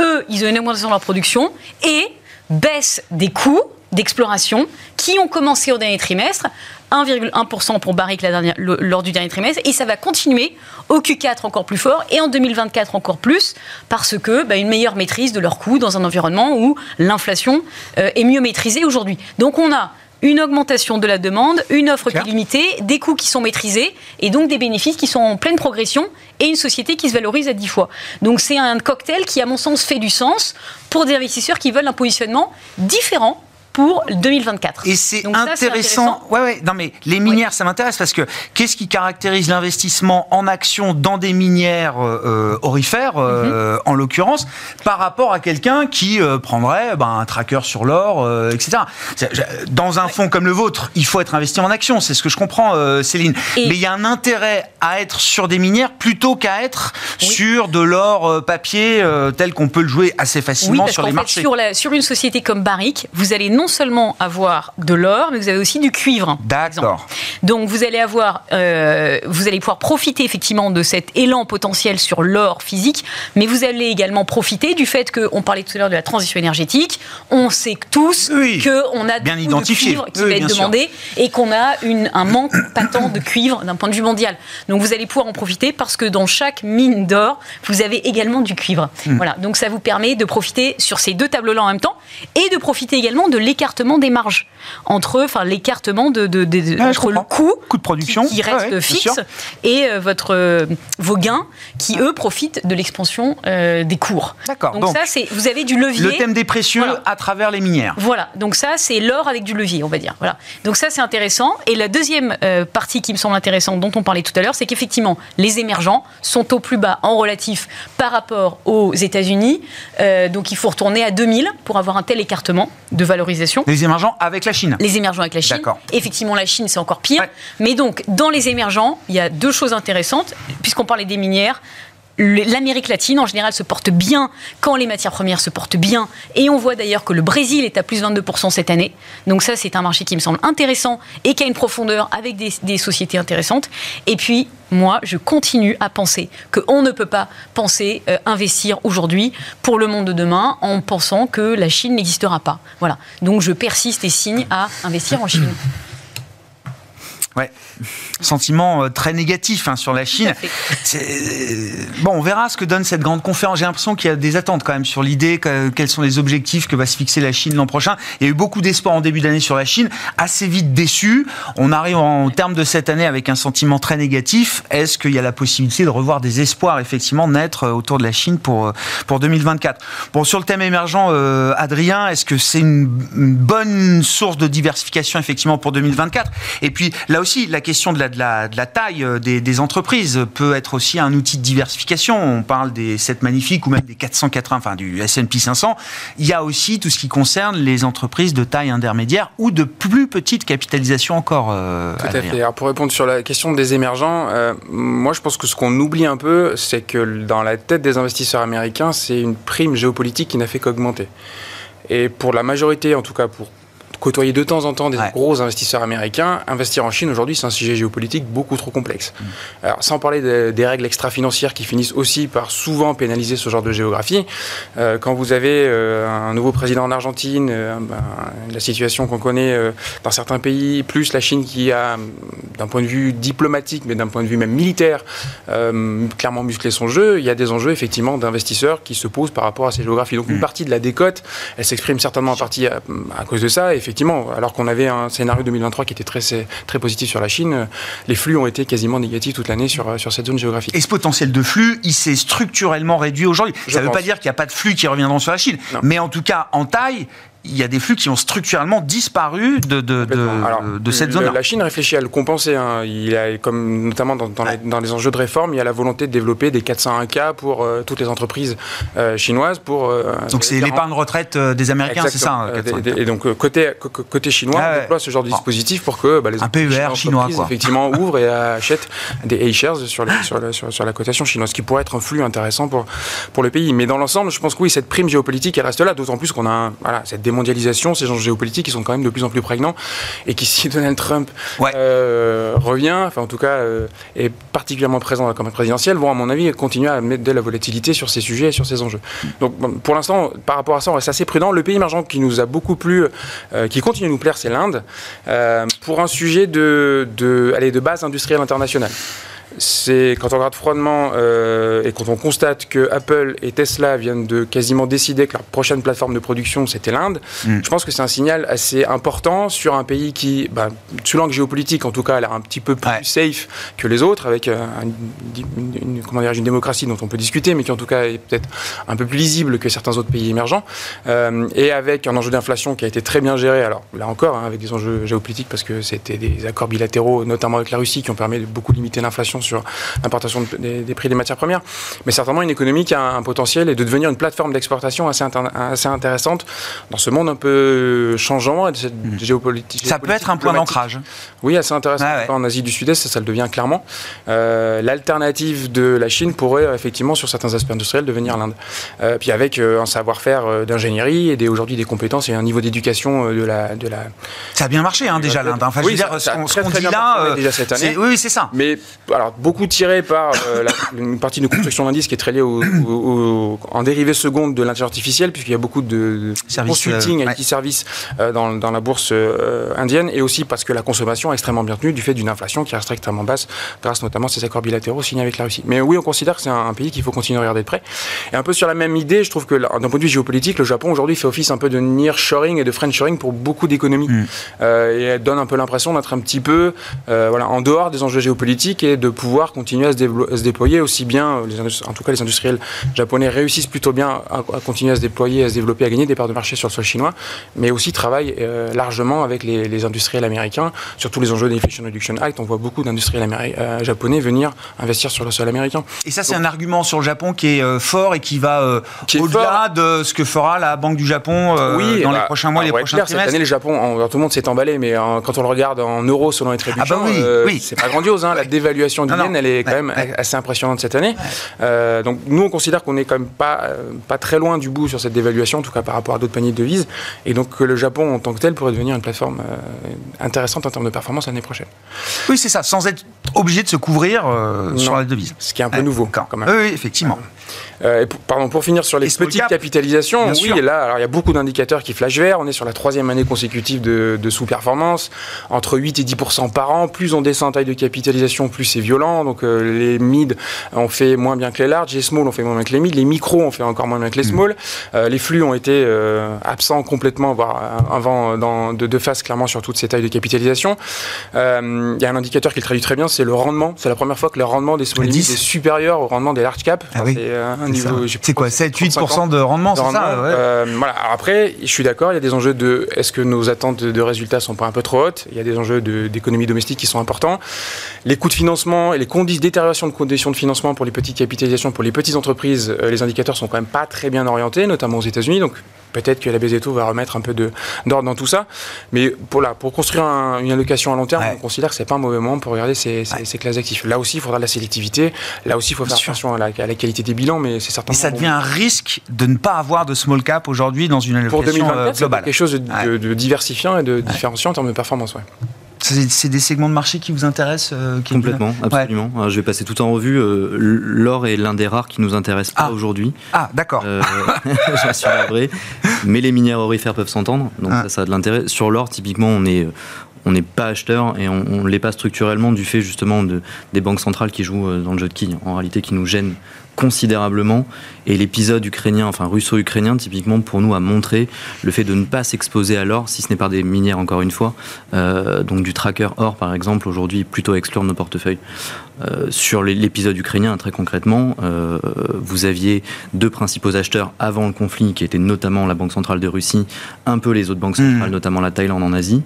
Eux, ils ont une augmentation de leur production et baisse des coûts d'exploration qui ont commencé au dernier trimestre 1,1% pour Barrick la dernière, lors du dernier trimestre, et ça va continuer au Q4 encore plus fort, et en 2024 encore plus, parce que bah, une meilleure maîtrise de leurs coûts dans un environnement où l'inflation euh, est mieux maîtrisée aujourd'hui. Donc on a une augmentation de la demande, une offre qui est limitée, des coûts qui sont maîtrisés et donc des bénéfices qui sont en pleine progression et une société qui se valorise à 10 fois. Donc c'est un cocktail qui, à mon sens, fait du sens pour des investisseurs qui veulent un positionnement différent pour 2024. Et c'est intéressant. Ouais, ouais. Non, mais les minières, ça m'intéresse parce que qu'est-ce qui caractérise l'investissement en action dans des minières euh, euh orifères, euh, mhm. en l'occurrence, par rapport à quelqu'un qui euh, prendrait ben, un tracker sur l'or, etc. Dans un fonds comme le vôtre, il faut être investi en action. C'est ce que je comprends, Céline. mais il y a un intérêt à être sur des minières plutôt qu'à être sur de l'or papier tel qu'on peut le jouer assez facilement sur les marchés. sur, la, sur une société comme Barrick, vous allez non non seulement avoir de l'or, mais vous avez aussi du cuivre. D'accord. Donc vous allez avoir, euh, vous allez pouvoir profiter effectivement de cet élan potentiel sur l'or physique, mais vous allez également profiter du fait qu'on parlait tout à l'heure de la transition énergétique. On sait tous qu'on a bien identifié. de cuivre qui va être demandé et qu'on a une, un manque (coughs) patent de cuivre d'un point de vue mondial. Donc vous allez pouvoir en profiter parce que dans chaque mine d'or, vous avez également du cuivre. Hmm. Voilà. Donc ça vous permet de profiter sur ces deux tableaux-là en même temps et de profiter également de l'écartement des marges entre, enfin l'écartement de, de, entre le coût, coût de production qui, reste fixe et euh, votre euh, vos gains qui eux profitent de l'expansion euh, des cours. D'accord. Donc, ça c'est vous avez du levier. Le thème des précieux à travers les minières. Voilà. Donc ça c'est l'or avec du levier, on va dire. Voilà. Donc ça c'est intéressant. Et la deuxième partie qui me semble intéressante dont on parlait tout à l'heure, c'est qu'effectivement les émergents sont au plus bas en relatif par rapport aux États-Unis. donc il faut retourner à 2000 pour avoir un tel écartement de valorisation. Les émergents avec la Chine. Les émergents avec la Chine. Effectivement, la Chine, c'est encore pire. Mais donc, dans les émergents, il y a deux choses intéressantes. Puisqu'on parlait des minières, L'Amérique latine, en général, se porte bien quand les matières premières se portent bien. Et on voit d'ailleurs que le Brésil est à plus 22% cette année. Donc ça, c'est un marché qui me semble intéressant et qui a une profondeur avec des, sociétés intéressantes. Et puis, moi, je continue à penser qu'on ne peut pas penser euh, investir aujourd'hui pour le monde de demain en pensant que la Chine n'existera pas. Voilà. Donc je persiste et signe à investir en Chine. (laughs) Ouais. Sentiment euh, très négatif hein, sur la Chine. Bon, on verra ce que donne cette grande conférence. J'ai l'impression qu'il y a des attentes quand même sur l'idée quels sont les objectifs que va se fixer la Chine l'an prochain. Il y a eu beaucoup d'espoir en début d'année sur la Chine, assez vite déçu. On arrive en termes de cette année avec un sentiment très négatif. Est-ce qu'il y a la possibilité de revoir des espoirs effectivement naître euh, autour de la Chine pour euh, pour 2024 Bon, sur le thème émergent, Adrien, est-ce que c'est une, une bonne source de diversification effectivement pour 2024 Et puis là aussi, la question de la, de la, de la taille euh, des, des, entreprises peut être aussi un outil de diversification. On parle des 7 magnifiques ou même des 480, enfin du S&P 500. Il y a aussi tout ce qui concerne les entreprises de taille intermédiaire ou de plus petite capitalisation encore. Euh, tout à fait. Alors pour répondre sur la question des émergents, euh, moi je pense que ce qu'on oublie un peu, c'est que dans la tête des investisseurs américains, c'est une prime géopolitique qui n'a fait qu'augmenter. Et pour la majorité, en tout cas pour côtoyer de temps en temps des gros investisseurs américains, investir en Chine aujourd'hui, c'est un sujet géopolitique beaucoup trop complexe. Mm. Alors, sans parler des règles extra-financières qui finissent aussi par souvent pénaliser ce genre de géographie, euh, quand vous avez euh, un nouveau président en Argentine, euh, ben, la situation qu'on connaît dans certains pays, plus la Chine qui a, d'un point de vue diplomatique, mais d'un point de vue même militaire, clairement musclé son jeu, il y a des enjeux effectivement d'investisseurs qui se posent par rapport à ces géographies. Donc, une mm. partie de la décote, elle s'exprime certainement en partie à, à cause de ça. Effectivement, effectivement, alors qu'on avait un scénario 2023 qui était très, très positif sur la Chine, les flux ont été quasiment négatifs toute l'année sur, sur cette zone géographique. Et ce potentiel de flux, il s'est structurellement réduit aujourd'hui. Ça ne veut pas dire qu'il n'y a pas de flux qui reviendront sur la Chine, mais en tout cas, en taille, il y a des flux qui ont structurellement disparu de, de, de, cette zone. La Chine réfléchit à le compenser. Hein. Il a, comme notamment dans, dans, les, enjeux de réforme, il y a la volonté de développer des 401K pour euh, toutes les entreprises euh, chinoises. Pour, euh, donc c'est l'épargne retraite des Américains, c'est ça Et donc côté, côté chinois, ah on déploie ce genre de dispositif pour que bah, les Un PER chinois, quoi. effectivement (laughs) ouvrent et achètent des A-shares sur, sur, sur, la cotation chinoise, ce qui pourrait être un flux intéressant pour, pour le pays. Mais dans l'ensemble, je pense que oui, cette prime géopolitique, elle reste là, d'autant plus qu'on a voilà, cette démocratie démondialisation, ces enjeux géopolitiques qui sont quand même de plus en plus prégnants et qui, si (laughs) Donald Trump euh, revient, enfin en tout cas euh, est particulièrement présent dans la campagne présidentielle, vont à mon avis continuer à mettre de la volatilité sur ces sujets et sur ces enjeux. Donc pour l'instant, par rapport à ça, on reste assez prudent. Le pays émergent qui nous a beaucoup plu, euh, qui continue à nous plaire, c'est l'Inde, pour un sujet de, de, allez, de base industrielle internationale c'est quand on regarde froidement euh, et quand on constate que Apple et Tesla viennent de quasiment décider que leur prochaine plateforme de production c'était l'Inde, mm. je pense que c'est un signal assez important sur un pays qui, bah, sous l'angle géopolitique en tout cas, a l'air un petit peu plus safe que les autres, avec euh, une, comment une démocratie dont on peut discuter, mais qui en tout cas est peut-être un peu plus lisible que certains autres pays émergents, euh, et avec un enjeu d'inflation qui a été très bien géré. Alors là encore, hein, avec des enjeux géopolitiques parce que c'était des accords bilatéraux, notamment avec la Russie, qui ont permis de beaucoup limiter l'inflation sur l'importation des, prix des matières premières. Mais certainement, une économie qui a un, potentiel et de devenir une plateforme d'exportation assez, assez intéressante dans ce monde un peu changeant et de cette mmh. géopolitique. Ça peut être un point d'ancrage. Oui, assez intéressant. Ah en Asie du Sud-Est, ça, ça, le devient clairement. Euh, l'alternative de la Chine pourrait effectivement, sur certains aspects industriels, devenir l'Inde. Euh, puis avec euh, un savoir-faire d'ingénierie et aujourd'hui des compétences et un niveau d'éducation de la, de la. Ça a bien marché hein, déjà l'Inde. Enfin, oui, dire, ce qu'on dit là, déjà cette année. Oui, c'est ça. Mais alors beaucoup tiré par euh, une partie de construction d'indices qui est très liée au, en dérivé seconde de l'intelligence artificielle, puisqu'il y a beaucoup de, consulting, euh, IT services euh, dans, dans, la bourse indienne, et aussi parce que la consommation est extrêmement bien tenue du fait d'une inflation qui reste extrêmement basse, grâce notamment à ces accords bilatéraux signés avec la Russie. Mais oui, on considère que c'est un, pays qu'il faut continuer à regarder de près. Et un peu sur la même idée, je trouve que d'un point de vue géopolitique, le Japon aujourd'hui fait office un peu de nearshoring et de friendshoring pour beaucoup d'économies. Mm. et elle donne un peu l'impression d'être un petit peu voilà, en dehors des enjeux géopolitiques et de pouvoir continuer à se, déployer, aussi bien, euh, les en tout cas les industriels japonais réussissent plutôt bien à, continuer à se déployer, à se développer, à gagner des parts de marché sur le sol chinois, mais aussi travaillent euh, largement avec les, industriels américains sur tous les enjeux de l'Inflation Reduction Act. On voit beaucoup d'industriels euh, japonais venir investir sur le sol américain. Et ça, c'est un argument sur le Japon qui est fort et qui va au-delà de ce que fera la Banque du Japon dans les bah, prochains mois, les prochains trimestres. Cette année, le Japon, tout le monde s'est emballé, mais quand on le regarde en euros selon les trébuchants, ah bah c'est pas grandiose. Hein. la dévaluation du yen, elle est quand même assez impressionnante cette année. Euh, donc nous, on considère qu'on n'est quand même pas, euh, pas très loin du bout sur cette dévaluation, en tout cas par rapport à d'autres paniers de devises, et donc que le Japon en tant que tel pourrait devenir une plateforme euh, intéressante en termes de performance l'année prochaine. Oui, c'est ça, sans être obligé de se couvrir sur la devise. Ce qui est un peu nouveau quand, même. Oui, effectivement. Euh, pour, pardon, pour finir sur les petites capitalisations, oui, là, alors il y a beaucoup d'indicateurs qui flashent vert. On est sur la troisième année consécutive de, sous-performance, entre 8 et 10 par an. Plus on descend en taille de capitalisation, plus c'est violent. Donc euh, les mid ont fait moins bien que les larges, les small ont fait moins bien que les mid, les micros ont fait encore moins bien que les mm. small. Euh, les flux ont été absents complètement, voire avant dans, de, de face clairement sur toutes ces tailles de capitalisation. Il y a un indicateur qui le traduit très bien, c'est le rendement. C'est la première fois que le rendement des small est supérieur au rendement des large cap. Ah c'est quoi 7-8% de rendement, c'est ça euh, voilà. Après, je suis d'accord, il y a des enjeux de est-ce que nos attentes de résultats sont pas un peu trop hautes? Il y a des enjeux d'économie domestique qui sont importants. Les coûts de financement et les conditions détérioration de conditions de financement pour les petites capitalisations, pour les petites entreprises, euh, les indicateurs sont quand même pas très bien orientés, notamment aux États-Unis. Donc Peut-être que la taux va remettre un peu d'ordre dans tout ça. Mais pour, là, pour construire une allocation à long terme, on considère que ce n'est pas un mauvais moment pour regarder ces, classes d'actifs. Là aussi, il faudra de la sélectivité. Là aussi, il faut faire attention à la, qualité des bilans, mais c'est certainement. Et ça devient un risque de ne pas avoir de small cap aujourd'hui dans une allocation pour 2024, globale. quelque chose de, diversifiant et de différenciant en termes de performance. C'est des segments de marché qui vous intéressent euh, Complètement, absolument. je vais passer tout en revue. Euh, l'or est l'un des rares qui nous intéresse pas ah. aujourd'hui. Ah, d'accord. Euh, (laughs) J'en suis navré. Mais les minières orifères peuvent s'entendre, donc ah. ça, ça a de l'intérêt. Sur l'or, typiquement, on est on n'est pas acheteur et on ne l'est pas structurellement du fait justement de, des banques centrales qui jouent euh, dans le jeu de quilles, en réalité qui nous gênent considérablement. Et l'épisode ukrainien, enfin russo-ukrainien, typiquement pour nous a montré le fait de ne pas s'exposer à l'or, si ce n'est par des minières encore une fois, euh, donc du tracker or par exemple, aujourd'hui plutôt exclure de nos portefeuilles. Euh, sur l'épisode ukrainien, très concrètement, euh, vous aviez deux principaux acheteurs avant le conflit, qui étaient notamment la Banque centrale de Russie, un peu les autres banques centrales, mmh. notamment la Thaïlande en Asie.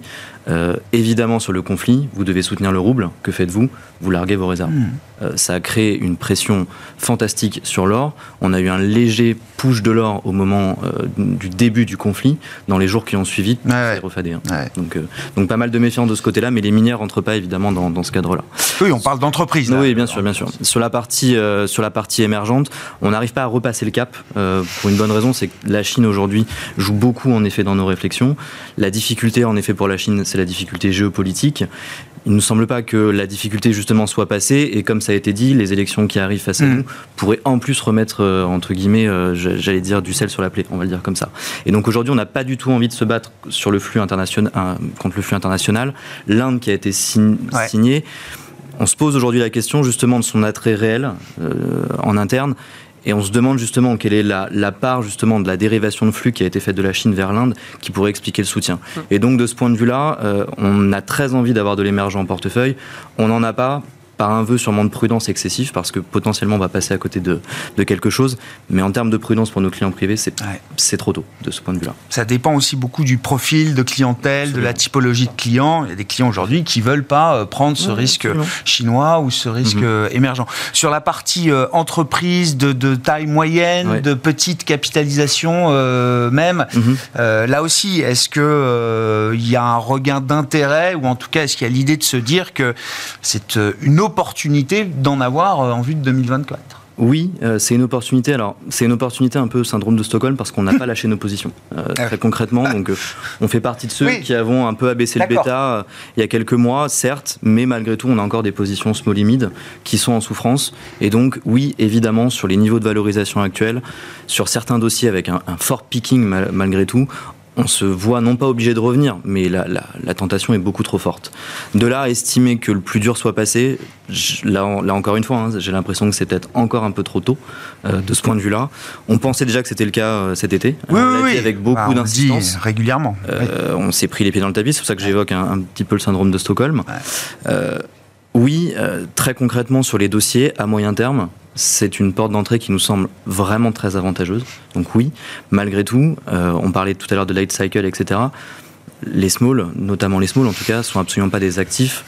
Évidemment, sur le conflit, vous devez soutenir le rouble. Que faites-vous? Vous larguez vos réserves. Mmh. ça a créé une pression fantastique sur l'or. On a eu un léger push de l'or au moment euh, du début du conflit. Dans les jours qui ont suivi, c'est ouais. refadé. hein. Ouais. Donc, euh, donc pas mal de méfiance de ce côté-là, mais les minières rentrent pas évidemment dans, dans ce cadre-là. Oui, on parle d'entreprise. Oui, bien sûr, bien sûr. Sur la partie, euh, sur la partie émergente, on n'arrive pas à repasser le cap euh, pour une bonne raison, c'est que la Chine aujourd'hui joue beaucoup en effet dans nos réflexions. La difficulté en effet pour la Chine, c'est la difficulté géopolitique. Il ne nous semble pas que la difficulté justement soit passée et comme ça a été dit, les élections qui arrivent face à Mm. nous pourraient en plus remettre euh, entre guillemets, euh, j'a- j'allais dire du sel sur la plaie, on va le dire comme ça. Et donc aujourd'hui, on n'a pas du tout envie de se battre sur le flux international, euh, contre le flux international. L'Inde qui a été Ouais. signée. On se pose aujourd'hui la question justement de son attrait réel en interne et on se demande justement quelle est la, la part justement de la dérivation de flux qui a été faite de la Chine vers l'Inde qui pourrait expliquer le soutien. Et donc de ce point de vue-là, euh, on a très envie d'avoir de l'émergent en portefeuille. On n'en a pas par un vœu sûrement de prudence excessif parce que potentiellement on va passer à côté de, de quelque chose. Mais en termes de prudence pour nos clients privés, c'est Ouais. trop tôt de ce point de vue-là. Ça dépend aussi beaucoup du profil de clientèle, de la typologie de clients. Il y a des clients aujourd'hui qui veulent pas euh, prendre ce risque chinois ou ce risque Mhm. euh, émergent. Sur la partie euh, entreprise de, de taille moyenne, Ouais. de petite capitalisation euh, même, Mhm. euh, là aussi, est-ce que euh, il y a un regain d'intérêt ou en tout cas est-ce qu'il y a l'idée de se dire que c'est une opportunité d'en avoir euh, en vue de 2024 Oui, euh, c'est une opportunité. Alors, c'est une opportunité un peu syndrome de Stockholm parce qu'on n'a pas (laughs) lâché nos positions. Euh, Ah très concrètement, donc euh, on fait partie de ceux Oui. qui avons un peu abaissé le bêta il y a quelques mois, certes, mais malgré tout, on a encore des positions small mid qui sont en souffrance. Et donc, oui, évidemment, sur les niveaux de valorisation actuels, sur certains dossiers avec un, un fort picking mal- malgré tout, on se voit non pas obligé de revenir, mais la, la- la tentation est beaucoup trop forte. De là à estimer que le plus dur soit passé, je- là, en- là encore une fois, hein, j'ai l'impression que c'est peut-être encore un peu trop tôt euh, de ce point de vue-là. On pensait déjà que c'était le cas euh, cet été, Oui, on oui, dit avec beaucoup Bah, d'insistance. régulièrement. Oui. Euh, On s'est pris les pieds dans le tapis, c'est pour ça que j'évoque un, un petit peu le syndrome de Stockholm. Oui, très concrètement sur les dossiers à moyen terme, c'est une porte d'entrée qui nous semble vraiment très avantageuse. Donc oui, malgré tout, euh, on parlait tout à l'heure de late cycle, etc. Les small, notamment les small en tout cas, sont absolument pas des actifs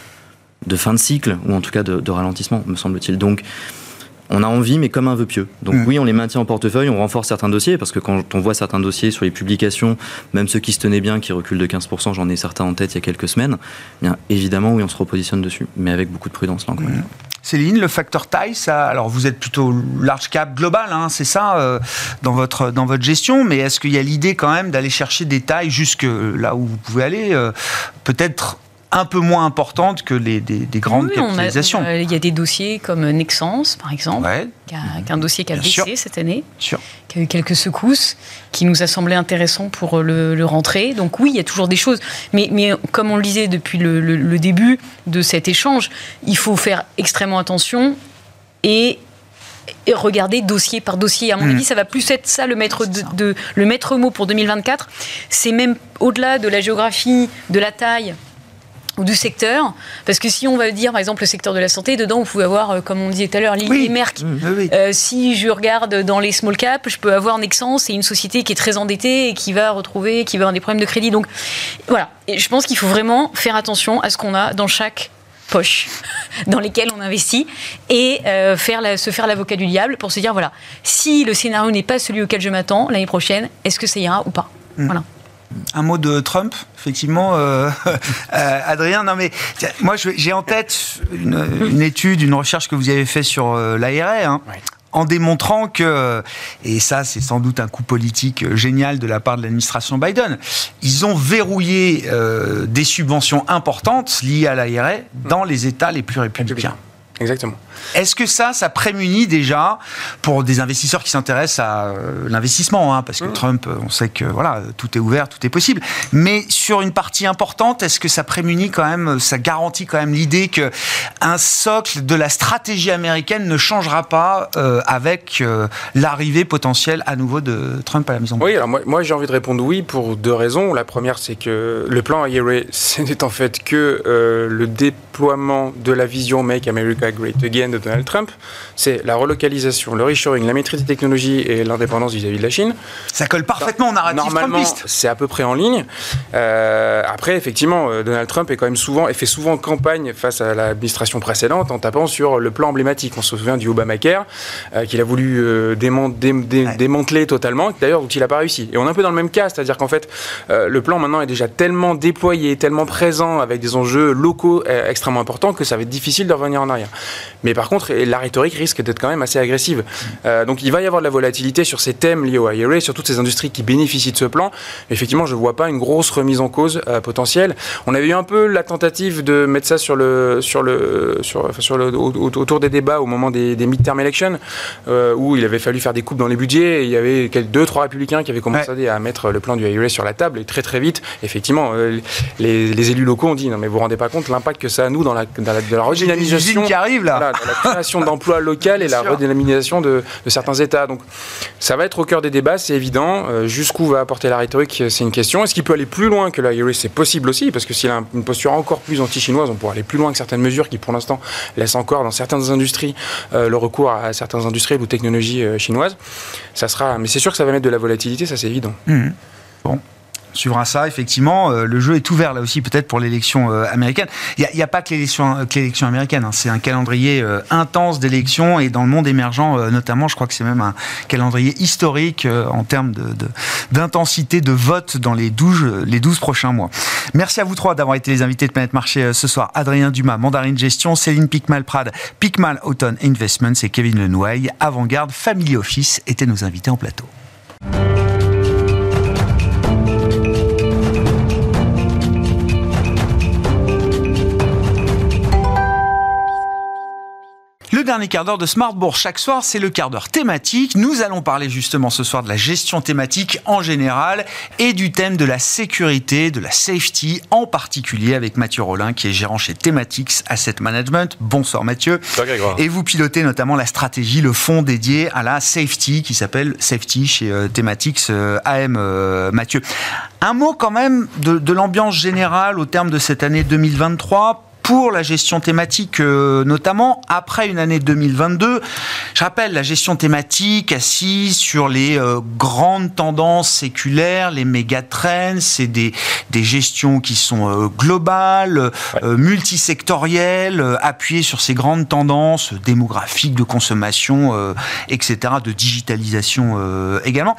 de fin de cycle ou en tout cas de, de ralentissement, me semble-t-il. Donc on a envie, mais comme un vœu pieux. Donc Mm. oui, on les maintient en portefeuille, on renforce certains dossiers, parce que quand on voit certains dossiers sur les publications, même ceux qui se tenaient bien, qui reculent de 15%, j'en ai certains en tête il y a quelques semaines, eh bien évidemment, oui, on se repositionne dessus, mais avec beaucoup de prudence, là encore. fois. Céline, le facteur taille, ça, alors vous êtes plutôt large cap global, hein, c'est ça, euh, dans, votre, dans votre gestion, mais est-ce qu'il y a l'idée quand même d'aller chercher des tailles jusque là où vous pouvez aller, euh, peut-être un peu moins importantes que les, des, des grandes Oui, capitalisations on a- Il y a des dossiers comme Nexence, par exemple, Ouais, qui, a, qui a un dossier qui a Bien baissé sûr. cette année, sûr. qui a eu quelques secousses, qui nous a semblé intéressant pour le, le rentrer. Donc oui, il y a toujours des choses. Mais, mais comme on le disait depuis le, le- le début de cet échange, il faut faire extrêmement attention et, et regarder dossier par dossier. À mon Mm. avis, ça va plus être ça le maître, de, de- le maître mot pour 2024. C'est même au-delà de la géographie, de la taille ou du secteur. Parce que si on va dire, par exemple, le secteur de la santé, dedans, vous pouvez avoir, euh, comme on disait tout à l'heure, Lilly Oui. et Merck. Oui, oui. Euh, si je regarde dans les small caps, je peux avoir Nexence, c'est une société qui est très endettée et qui va retrouver, qui va avoir des problèmes de crédit. Donc voilà, et je pense qu'il faut vraiment faire attention à ce qu'on a dans chaque poche (laughs) dans lesquelles on investit et euh, faire la- se faire l'avocat du diable pour se dire voilà, si le scénario n'est pas celui auquel je m'attends l'année prochaine, est-ce que ça ira ou pas? Voilà. Un mot de Trump, effectivement, euh, (laughs) euh, Adrien. Non, mais tiens, moi, j'ai en tête une, une étude, une recherche que vous avez fait sur euh, hein, Ouais. en démontrant que, et ça, c'est sans doute un coup politique euh, génial de la part de l'administration Biden, ils ont verrouillé des subventions importantes liées à l'ARA dans les États les plus républicains. Exactement. Est-ce que ça, ça prémunit déjà pour des investisseurs qui s'intéressent à euh, l'investissement hein, Parce que Mmh. Trump, euh, on sait que voilà, tout est ouvert, tout est possible. Mais sur une partie importante, est-ce que ça prémunit quand même, ça garantit quand même l'idée que un socle de la stratégie américaine ne changera pas euh, avec euh, l'arrivée potentielle à nouveau de Trump à la Maison Blanche? Oui, alors moi, moi, j'ai envie de répondre oui pour deux raisons. La première, c'est que le plan IRA, (laughs) ce n'est en fait que euh, le déploiement de la vision Make America Great Again de Donald Trump, c'est la relocalisation, le reshoring, la maîtrise des technologies et l'indépendance vis-à-vis de la Chine. Ça colle parfaitement au narratif Normalement, c'est à peu près en ligne. Euh, après, effectivement, euh, Donald Trump est quand même souvent, et fait souvent campagne face à l'administration précédente en tapant sur le plan emblématique. On se souvient du Obamacare, euh, qu'il a voulu euh, démanteler totalement, d'ailleurs, dont il n'a pas réussi. Et on est un peu dans le même cas, c'est-à-dire qu'en fait, le plan maintenant est déjà tellement déployé, tellement présent, avec des enjeux locaux extrêmement importants, que ça va être difficile de revenir en arrière. Mais par contre, la rhétorique risque d'être quand même assez agressive. donc il va y avoir de la volatilité sur ces thèmes liés au IRA, sur toutes ces industries qui bénéficient de ce plan. Effectivement, je ne vois pas une grosse remise en cause potentielle. On avait eu un peu la tentative de mettre ça sur le, sur le, sur, sur le, autour des débats au moment des, des midterm elections, euh, où il avait fallu faire des coupes dans les budgets. Et il y avait deux, trois républicains qui avaient commencé à mettre le plan du IRA sur la table. Et très, très vite, effectivement, euh, les, élus locaux ont dit non, mais vous vous rendez pas compte l'impact que ça a, nous, dans la, dans la, redynamisation. Qui arrive là. Voilà, la création d'emplois locaux et la redynamisation de, de, certains États. Donc, ça va être au cœur des débats, c'est évident. Euh, jusqu'où va apporter la rhétorique, c'est une question. Est-ce qu'il peut aller plus loin que l'IRA C'est possible aussi, parce que s'il a une posture encore plus anti-chinoise, on pourrait aller plus loin que certaines mesures qui, pour l'instant, laissent encore dans certaines industries euh, le recours à certaines industries ou technologies euh, chinoises. Ça sera, mais c'est sûr que ça va mettre de la volatilité, ça c'est évident. Mmh. Bon, suivra ça. Effectivement, euh, le jeu est ouvert là aussi peut-être pour l'élection euh, américaine. Il n'y a, pas que l'élection américaine. Hein. C'est un calendrier euh, intense d'élections et dans le monde émergent notamment, je crois que c'est même un calendrier historique en termes d'intensité de, vote dans les 12, les 12 prochains mois. Merci à vous trois d'avoir été les invités de Planète Marché ce soir. Adrien Dumas, Mandarine Gestion, Céline Picmal-Prade, Picmal Autumn Investments et Kevin Lenouaille, Avant-Garde Family Office étaient nos invités en plateau. Le dernier quart d'heure de Smartbourg chaque soir, c'est le quart d'heure thématique. Nous allons parler justement ce soir de la gestion thématique en général et du thème de la sécurité, de la safety en particulier avec Mathieu Rollin qui est gérant chez Thematics Asset Management. Bonsoir Mathieu. Et vous pilotez notamment la stratégie, le fonds dédié à la safety qui s'appelle Safety chez euh, Thematics euh, AM euh, Mathieu. Un mot quand même de, de l'ambiance générale au terme de cette année 2023 pour la gestion thématique, euh, notamment après une année 2022. Je rappelle, la gestion thématique assise sur les euh, grandes tendances séculaires, les méga trends, c'est des, des gestions qui sont euh, globales, multisectorielles, appuyées sur ces grandes tendances démographiques, de consommation, etc., de digitalisation également.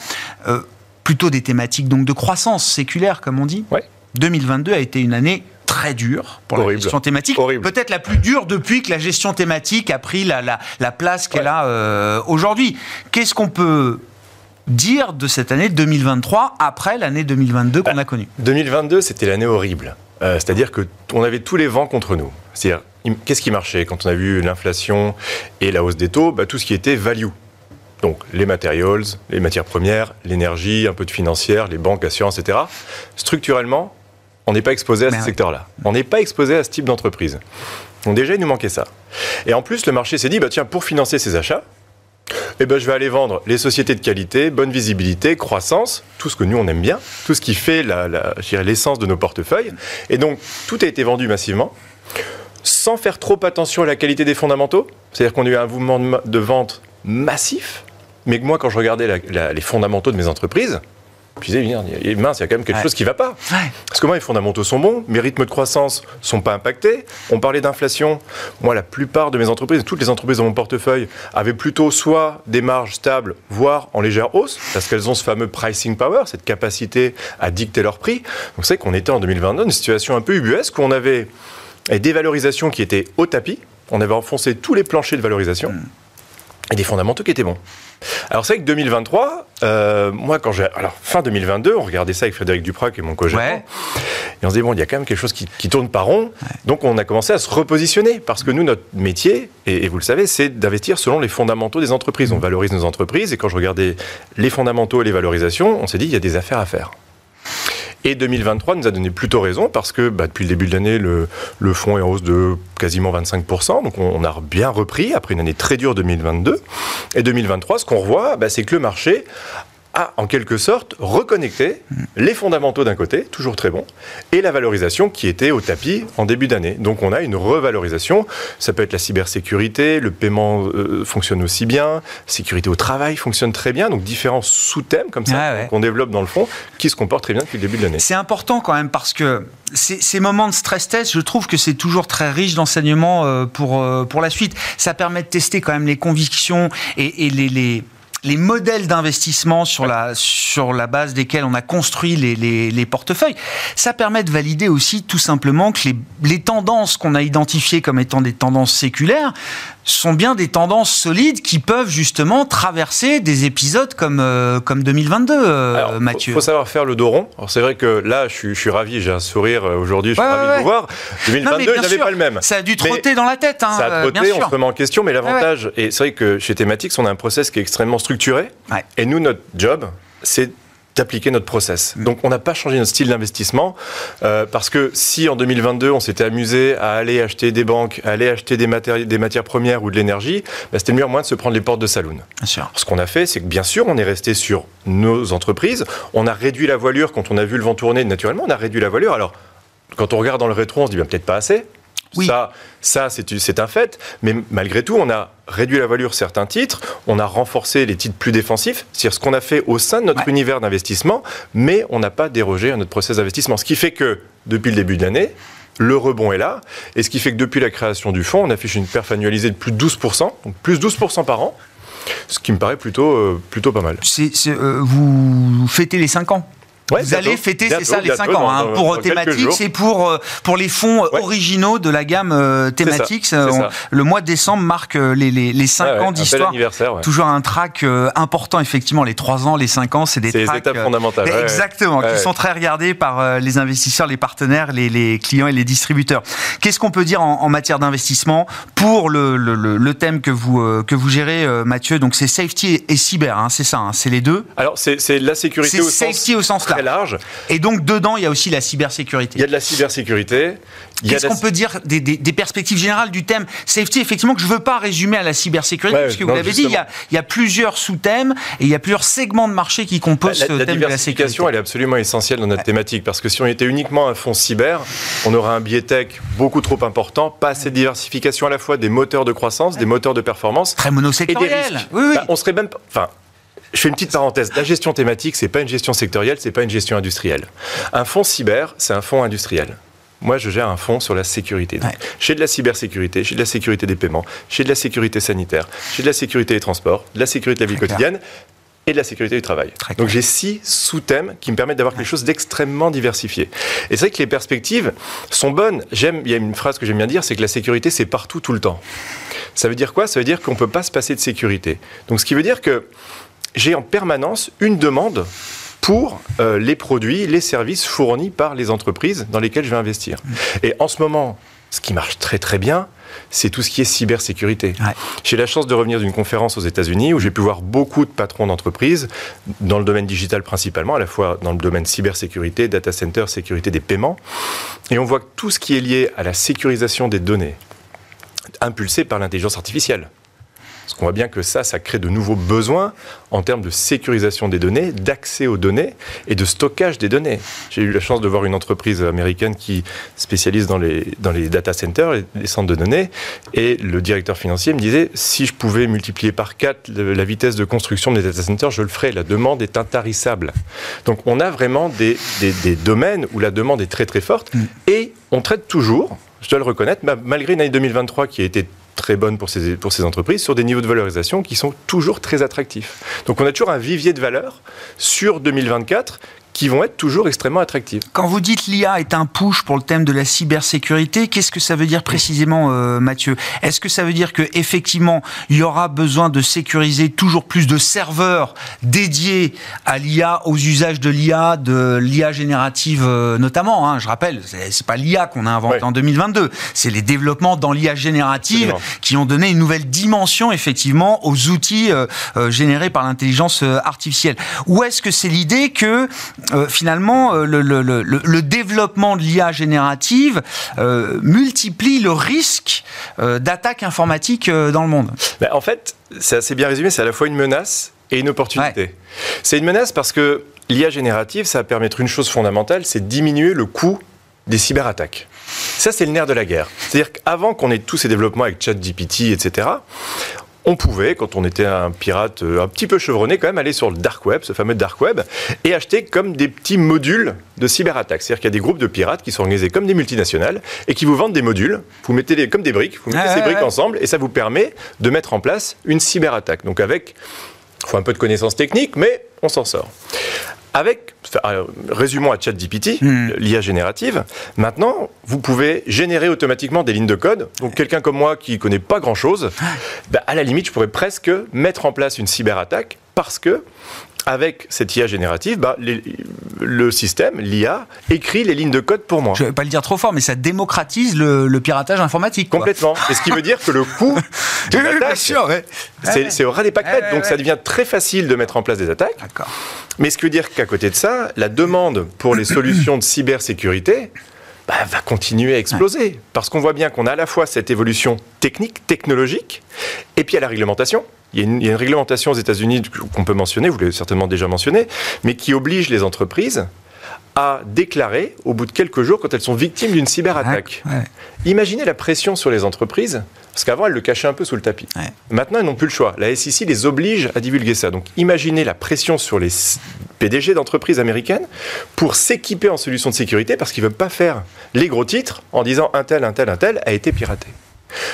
plutôt des thématiques donc de croissance séculaire, comme on dit. Ouais. 2022 a été une année très dur pour la gestion thématique. Peut-être la plus dure depuis que la gestion thématique a pris la, la, place qu'elle a euh, aujourd'hui. Qu'est-ce qu'on peut dire de cette année 2023 après l'année 2022 qu'on bah, a connue? 2022, c'était l'année horrible. Euh, c'est-à-dire qu'on avait tous les vents contre nous. C'est-à-dire, qu'est-ce qui marchait quand on a vu l'inflation et la hausse des taux? Bah, Tout ce qui était value. Donc les materials, les matières premières, l'énergie, un peu de financière, les banques, assurances, etc. Structurellement, on n'est pas exposé à ce secteur-là. On n'est pas exposé à ce type d'entreprise. Donc déjà, il nous manquait ça. Et en plus, le marché s'est dit, bah, tiens, pour financer ces achats, eh ben, je vais aller vendre les sociétés de qualité, bonne visibilité, croissance, tout ce que nous on aime bien, tout ce qui fait l'essence de nos portefeuilles. Et donc, tout a été vendu massivement, sans faire trop attention à la qualité des fondamentaux. C'est-à-dire qu'on a eu un mouvement de vente massif, mais que moi, quand je regardais les fondamentaux de mes entreprises, puis disais, mince, il y a quand même quelque chose qui ne va pas. Parce que moi, les fondamentaux sont bons, mes rythmes de croissance ne sont pas impactés. On parlait d'inflation. Moi, la plupart de mes entreprises, toutes les entreprises dans mon portefeuille, avaient plutôt soit des marges stables, voire en légère hausse, parce qu'elles ont ce fameux pricing power, cette capacité à dicter leur prix. Donc c'est qu'on était en 2022 dans une situation un peu ubuesque où on avait des valorisations qui étaient au tapis. On avait enfoncé tous les planchers de valorisation. Et des fondamentaux qui étaient bons. Alors c'est vrai que 2023, euh, moi quand j'ai... Alors fin 2022, on regardait ça avec Frédéric Duprat qui est mon co Et on se dit, bon, il y a quand même quelque chose qui, tourne pas rond. Donc on a commencé à se repositionner. Parce que nous, notre métier, et, vous le savez, c'est d'investir selon les fondamentaux des entreprises. On valorise nos entreprises. Et quand je regardais les fondamentaux et les valorisations, on s'est dit, il y a des affaires à faire. Et 2023 nous a donné plutôt raison parce que bah, depuis le début de l'année, le, le fonds est en hausse de quasiment 25%. Donc on, a bien repris après une année très dure 2022. Et 2023, ce qu'on revoit, bah, c'est que le marché a en quelque sorte reconnecté les fondamentaux d'un côté, toujours très bon, et la valorisation qui était au tapis en début d'année. Donc on a une revalorisation. Ça peut être la cybersécurité, le paiement euh, fonctionne aussi bien, sécurité au travail fonctionne très bien. Donc différents sous-thèmes comme ça Ah ouais. qu'on développe dans le fond qui se comportent très bien depuis le début de l'année. C'est important quand même parce que ces, ces moments de stress test, je trouve que c'est toujours très riche d'enseignements euh, pour, euh, pour la suite. Ça permet de tester quand même les convictions et, et les, les, les modèles d'investissement sur la, sur la base desquels on a construit les, les, les portefeuilles. Ça permet de valider aussi tout simplement que les, les tendances qu'on a identifiées comme étant des tendances séculaires sont bien des tendances solides qui peuvent justement traverser des épisodes comme, euh, comme 2022, euh, Alors, Mathieu. Faut, faut savoir faire le dos rond. Alors c'est vrai que là, je suis, je suis ravi, j'ai un sourire euh, aujourd'hui, je suis Ouais, ravi ouais, de vous voir. Non, mais 2022, bien j'avais pas le même. Ça a dû Mais trotter dans la tête, hein, ça a trotté, bien on sûr. se remet en question, mais l'avantage, et c'est vrai que chez Thématiques, on a un process qui est extrêmement structuré, Ouais. et nous, notre job, c'est d'appliquer notre process. Mm. Donc on n'a pas changé notre style d'investissement euh, parce que si en 2022 on s'était amusé à aller acheter des banques, à aller acheter des, matéri- des matières premières ou de l'énergie, bah, c'était le meilleur moyen de se prendre les portes de saloon. Bien sûr. Ce qu'on a fait, c'est que bien sûr, on est resté sur nos entreprises. On a réduit la voilure quand on a vu le vent tourner. Naturellement, on a réduit la voilure. Alors, quand on regarde dans le rétro, on se dit bien peut-être pas assez. Oui. Ça, ça c'est un fait. Mais malgré tout, on a réduit la voilure certains titres. On a renforcé les titres plus défensifs. C'est-à-dire ce qu'on a fait au sein de notre Ouais. univers d'investissement. Mais on n'a pas dérogé à notre process d'investissement. Ce qui fait que, depuis le début de l'année, le rebond est là, et ce qui fait que depuis la création du fonds, on affiche une perf annualisée de plus de 12%, donc plus 12% par an, ce qui me paraît plutôt, euh, plutôt pas mal. Euh, vous fêtez les 5 ans Ouais, vous allez fêter, c'est ça, les bientôt, 5 ans, hein, dans- pour thématiques jours. et pour, euh, pour les fonds euh, Ouais. originaux de la gamme euh, Euh, on- ça. le mois de décembre marque euh, les, les, les 5 Ouais, ouais, ans d'histoire. Toujours un track euh, important, effectivement. Les 3 ans, les 5 ans, c'est des tracks. étapes euh, fondamentales, exactement, qui sont très regardés par euh, les investisseurs, les partenaires, les, les clients et les distributeurs. Qu'est-ce qu'on peut dire en, en matière d'investissement pour le, le, le- le thème que vous, euh, que vous gérez, euh, Mathieu? Donc c'est safety et, et cyber, hein, c'est ça, hein, c'est les deux. Alors, c'est la sécurité au safety sens au sens très large. Et donc dedans, il y a aussi la cybersécurité. Il y a de la cybersécurité. Qu'est-ce qu'on peut dire des, des- des perspectives générales du thème safety Effectivement, que je ne veux pas résumer à la cybersécurité, Ouais, puisque vous non, l'avez dit, il y, a, il y a plusieurs sous-thèmes et il y a plusieurs segments de marché qui composent la, ce la thème de la diversification, sécurité. elle est absolument essentielle dans notre thématique parce que si on était uniquement un fonds cyber, on aurait un biais tech beaucoup trop important, pas assez de diversification à la fois des moteurs de croissance, des moteurs de performance Très et des monosectoriel. risques. Oui, oui. Bah, on serait même, enfin. Je fais une petite parenthèse. La gestion thématique, c'est pas une gestion sectorielle, c'est pas une gestion industrielle. Un fonds cyber, c'est un fonds industriel. Moi, je gère un fonds sur la sécurité. Donc, Ouais. J'ai de la cybersécurité, j'ai de la sécurité des paiements, j'ai de la sécurité sanitaire, j'ai de la sécurité des transports, de la sécurité de la vie Très clair. quotidienne et de la sécurité du travail. Très Donc j'ai six sous-thèmes qui me permettent d'avoir quelque chose d'extrêmement diversifié. Et c'est vrai que les perspectives sont bonnes. J'aime, il y a une phrase que j'aime bien dire, c'est que la sécurité c'est partout tout le temps. Ça veut dire quoi? Ça veut dire qu'on peut pas se passer de sécurité. Donc ce qui veut dire que j'ai en permanence une demande pour euh, les produits, les services fournis par les entreprises dans lesquelles je vais investir. Et en ce moment, ce qui marche très très bien, c'est tout ce qui est cybersécurité. Ouais. J'ai la chance de revenir d'une conférence aux États-Unis où j'ai pu voir beaucoup de patrons d'entreprises dans le domaine digital principalement, à la fois dans le domaine cybersécurité, data center, sécurité des paiements. Et on voit que tout ce qui est lié à la sécurisation des données, impulsé par l'intelligence artificielle. Parce qu'on voit bien que ça, ça crée de nouveaux besoins en termes de sécurisation des données, d'accès aux données et de stockage des données. J'ai eu la chance de voir une entreprise américaine qui spécialise dans les, dans les data centers, les, les centres de données, et le directeur financier me disait, si je pouvais multiplier par 4 la vitesse de construction des data centers, je le ferais. La demande est intarissable. Donc on a vraiment des, des- des domaines où la demande est très très forte, et on traite toujours, je dois le reconnaître, ma- malgré une année 2023 qui a été très bonne pour ces, pour ces entreprises, sur des niveaux de valorisation qui sont toujours très attractifs. Donc on a toujours un vivier de valeur sur 2024 qui vont être toujours extrêmement attractives. Quand vous dites l'IA est un push pour le thème de la cybersécurité, qu'est-ce que ça veut dire précisément, euh, Mathieu? Est-ce que ça veut dire que effectivement il y aura besoin de sécuriser toujours plus de serveurs dédiés à l'IA, aux usages de l'IA, de l'IA générative euh, notamment hein, Je rappelle, c'est pas l'IA qu'on a inventé Ouais. en 2022, c'est les développements dans l'IA générative Absolument. qui ont donné une nouvelle dimension effectivement aux outils euh, générés par l'intelligence artificielle. Ou est-ce que c'est l'idée que euh, finalement euh, le, le- le- le développement de l'IA générative euh, multiplie le risque d'attaque informatique dans le monde Ben, en fait, c'est assez bien résumé, c'est à la fois une menace et une opportunité. C'est une menace parce que l'IA générative, ça va permettre une chose fondamentale, c'est diminuer le coût des cyberattaques. Ça, c'est le nerf de la guerre. C'est-à-dire qu'avant qu'on ait tous ces développements avec ChatGPT, etc., on pouvait, quand on était un pirate euh, un petit peu chevronné, quand même aller sur le dark web, ce fameux dark web, et acheter comme des petits modules de cyberattaque. C'est-à-dire qu'il y a des groupes de pirates qui sont organisés comme des multinationales et qui vous vendent des modules. Vous mettez les, comme des briques, vous mettez ces briques ensemble et ça vous permet de mettre en place une cyberattaque. Donc avec, il faut un peu de connaissances techniques, mais on s'en sort. Avec, résumons à ChatGPT, hmm. l'IA générative, maintenant, vous pouvez générer automatiquement des lignes de code. Donc, quelqu'un comme moi qui ne connaît pas grand-chose, bah, à la limite, je pourrais presque mettre en place une cyberattaque parce que avec cette IA générative, bah, le système, l'IA, écrit les lignes de code pour moi. Je ne vais pas le dire trop fort, mais ça démocratise le, piratage informatique. Complètement. Et ce qui veut dire que le coût (laughs) c'est au ras des pâquerettes. donc ça devient très facile de mettre en place des attaques. Mais ce qui veut dire qu'à côté de ça, la demande pour les solutions de cybersécurité bah, va continuer à exploser. Parce qu'on voit bien qu'on a à la fois cette évolution technique, technologique, et puis à la réglementation. Il y, a une, réglementation aux États-Unis qu'on peut mentionner, vous l'avez certainement déjà mentionné, mais qui oblige les entreprises à déclarer au bout de quelques jours quand elles sont victimes d'une cyberattaque. Imaginez la pression sur les entreprises, parce qu'avant elles le cachaient un peu sous le tapis. Maintenant elles n'ont plus le choix. La SEC les oblige à divulguer ça. Donc imaginez la pression sur les PDG d'entreprises américaines pour s'équiper en solutions de sécurité parce qu'ils ne veulent pas faire les gros titres en disant un tel, un tel, un tel a été piraté.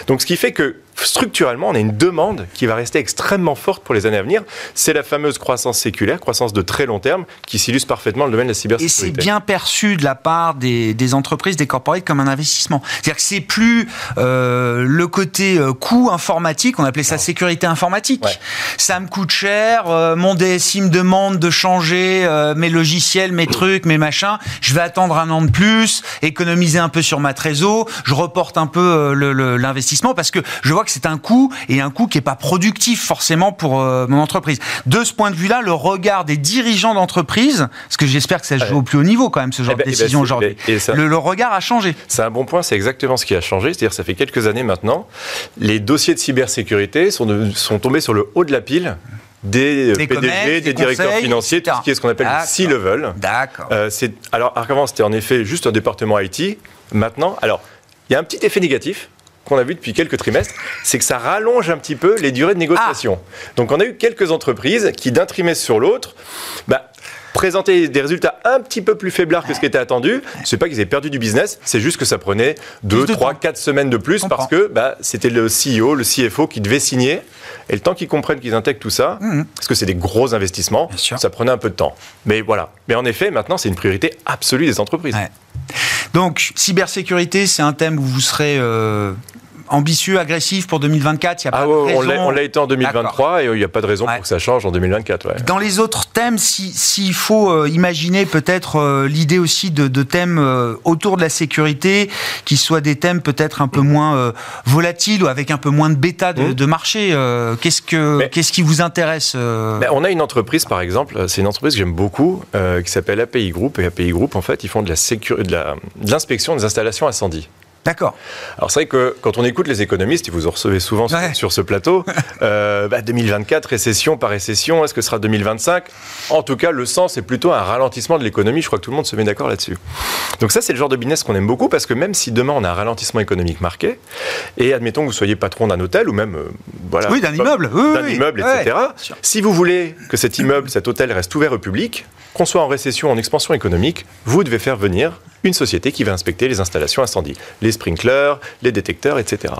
Donc ce qui fait que structurellement, on a une demande qui va rester extrêmement forte pour les années à venir. C'est la fameuse croissance séculaire, croissance de très long terme, qui s'illustre parfaitement le domaine de la cybersécurité. Et c'est bien perçu de la part des, entreprises, des corporates, comme un investissement. C'est-à-dire que c'est plus euh, le côté euh, coût informatique, on appelait ça sécurité informatique. Ça me coûte cher, euh, mon DSI me demande de changer mes logiciels, mes trucs, mes machins. Je vais attendre un an de plus, économiser un peu sur ma trésor, je reporte un peu l'investissement parce que je vois que c'est un coût et un coût qui n'est pas productif forcément pour euh, mon entreprise. De ce point de vue-là, le regard des dirigeants d'entreprise, parce que j'espère que ça se joue au plus haut niveau quand même ce genre eh ben, de eh ben, décision aujourd'hui, le, regard a changé. C'est un bon point, c'est exactement ce qui a changé. C'est-à-dire ça fait quelques années maintenant, les dossiers de cybersécurité sont, sont tombés sur le haut de la pile des, PDG, des, directeurs financiers, tout ce qui est ce qu'on appelle le C-level. D'accord. Euh, alors, avant, c'était en effet juste un département IT. Maintenant, alors, il y a un petit effet négatif qu'on a vu depuis quelques trimestres, c'est que ça rallonge un petit peu les durées de négociation. Ah. Donc on a eu quelques entreprises qui, d'un trimestre sur l'autre, bah, présentaient des résultats un petit peu plus faiblards que ce qui était attendu. C'est pas qu'ils avaient perdu du business, c'est juste que ça prenait 2, 3, 4 semaines de plus parce que bah, c'était le CEO, le CFO qui devait signer. Et le temps qu'ils comprennent qu'ils intègrent tout ça, mhm. parce que c'est des gros investissements, ça prenait un peu de temps. Mais voilà. Mais en effet, maintenant, c'est une priorité absolue des entreprises. Donc, cybersécurité, c'est un thème où vous serez euh, ambitieux, agressif pour 2024 Il y a pas ah de raison. On l'a été en 2023 et il n'y a pas de raison pour que ça change en 2024. Dans les autres thèmes, s'il faut euh, imaginer peut-être euh, l'idée aussi de, thèmes euh, autour de la sécurité, qui soient des thèmes peut-être un peu moins volatiles ou avec un peu moins de bêta de, mmh. marché, qu'est-ce que qu'est-ce qui vous intéresse ben, On a une entreprise par exemple, c'est une entreprise que j'aime beaucoup, qui s'appelle API Group et API Group en fait, ils font de la de l'inspection des installations incendies. D'accord. Alors c'est vrai que quand on écoute les économistes, et vous en recevez souvent sur, ce plateau, 2024, (laughs) euh, bah, récession par récession, est-ce que ce sera 2025 En tout cas, le sens est plutôt un ralentissement de l'économie. Je crois que tout le monde se met d'accord là-dessus. Donc ça, c'est le genre de business qu'on aime beaucoup parce que même si demain on a un ralentissement économique marqué, et admettons que vous soyez patron d'un hôtel ou même euh, voilà, oui, d'un immeuble, d'un immeuble, etc. si vous voulez que cet immeuble, cet hôtel reste ouvert au public, qu'on soit en récession, ou en expansion économique, vous devez faire venir une société qui va inspecter les installations incendies, les sprinklers, les détecteurs, etc.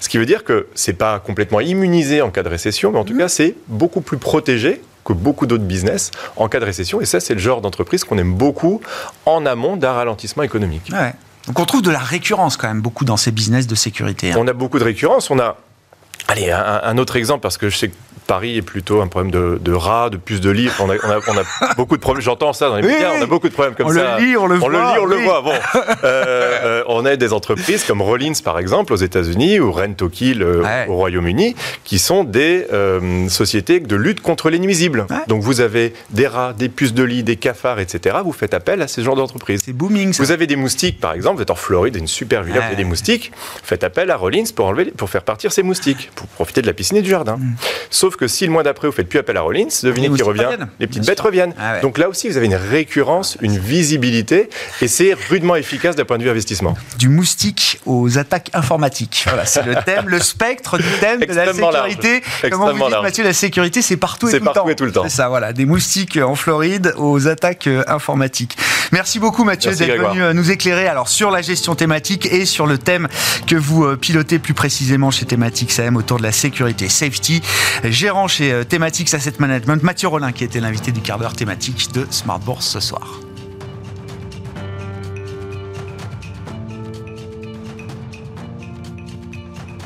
Ce qui veut dire que ce n'est pas complètement immunisé en cas de récession, mais en tout mmh. cas, c'est beaucoup plus protégé que beaucoup d'autres business en cas de récession. Et ça, c'est le genre d'entreprise qu'on aime beaucoup en amont d'un ralentissement économique. Donc on trouve de la récurrence quand même beaucoup dans ces business de sécurité. Hein. On a beaucoup de récurrence. On a Allez, un, autre exemple, parce que je sais que Paris est plutôt un problème de, rats, de puces de livres. On a, (laughs) beaucoup de problèmes. J'entends ça dans les médias. On a beaucoup de problèmes comme ça. On le lit, on le voit. On le lit, on le voit. Bon, (laughs) euh, euh, on a des entreprises comme Rollins, par exemple, aux États-Unis, ou Rentokil euh, au Royaume-Uni, qui sont des sociétés de lutte contre les nuisibles. Donc vous avez des rats, des puces de lit, des cafards, etc. Vous faites appel à ce genre d'entreprise. C'est booming. Ça. Vous avez des moustiques, par exemple. Vous êtes en Floride, une super villa, vous avez des moustiques. Faites appel à Rollins pour enlever, pour faire partir ces moustiques, pour profiter de la piscine et du jardin. Mm. Sauf que que si le mois d'après vous faites plus appel à Rollins, devinez qui revient. Les petites bêtes reviennent. Ah ouais. Donc là aussi, vous avez une récurrence, une visibilité, et c'est rudement efficace d'un point de vue investissement. Du moustique aux attaques informatiques. Voilà, c'est le thème, le spectre du thème de la sécurité. Comment vous dites. Mathieu, la sécurité, c'est partout et tout le partout et tout le temps. C'est ça, voilà, des moustiques en Floride aux attaques euh, informatiques. Merci beaucoup, Mathieu, d'être venu euh, nous éclairer alors sur la gestion thématique et sur le thème que vous euh, pilotez plus précisément chez Thématiques AM autour de la sécurité safety. Chez euh, Thématiques Asset Management, Mathieu Rollin, qui était l'invité du quart d'heure thématique de Smart Bourse ce soir.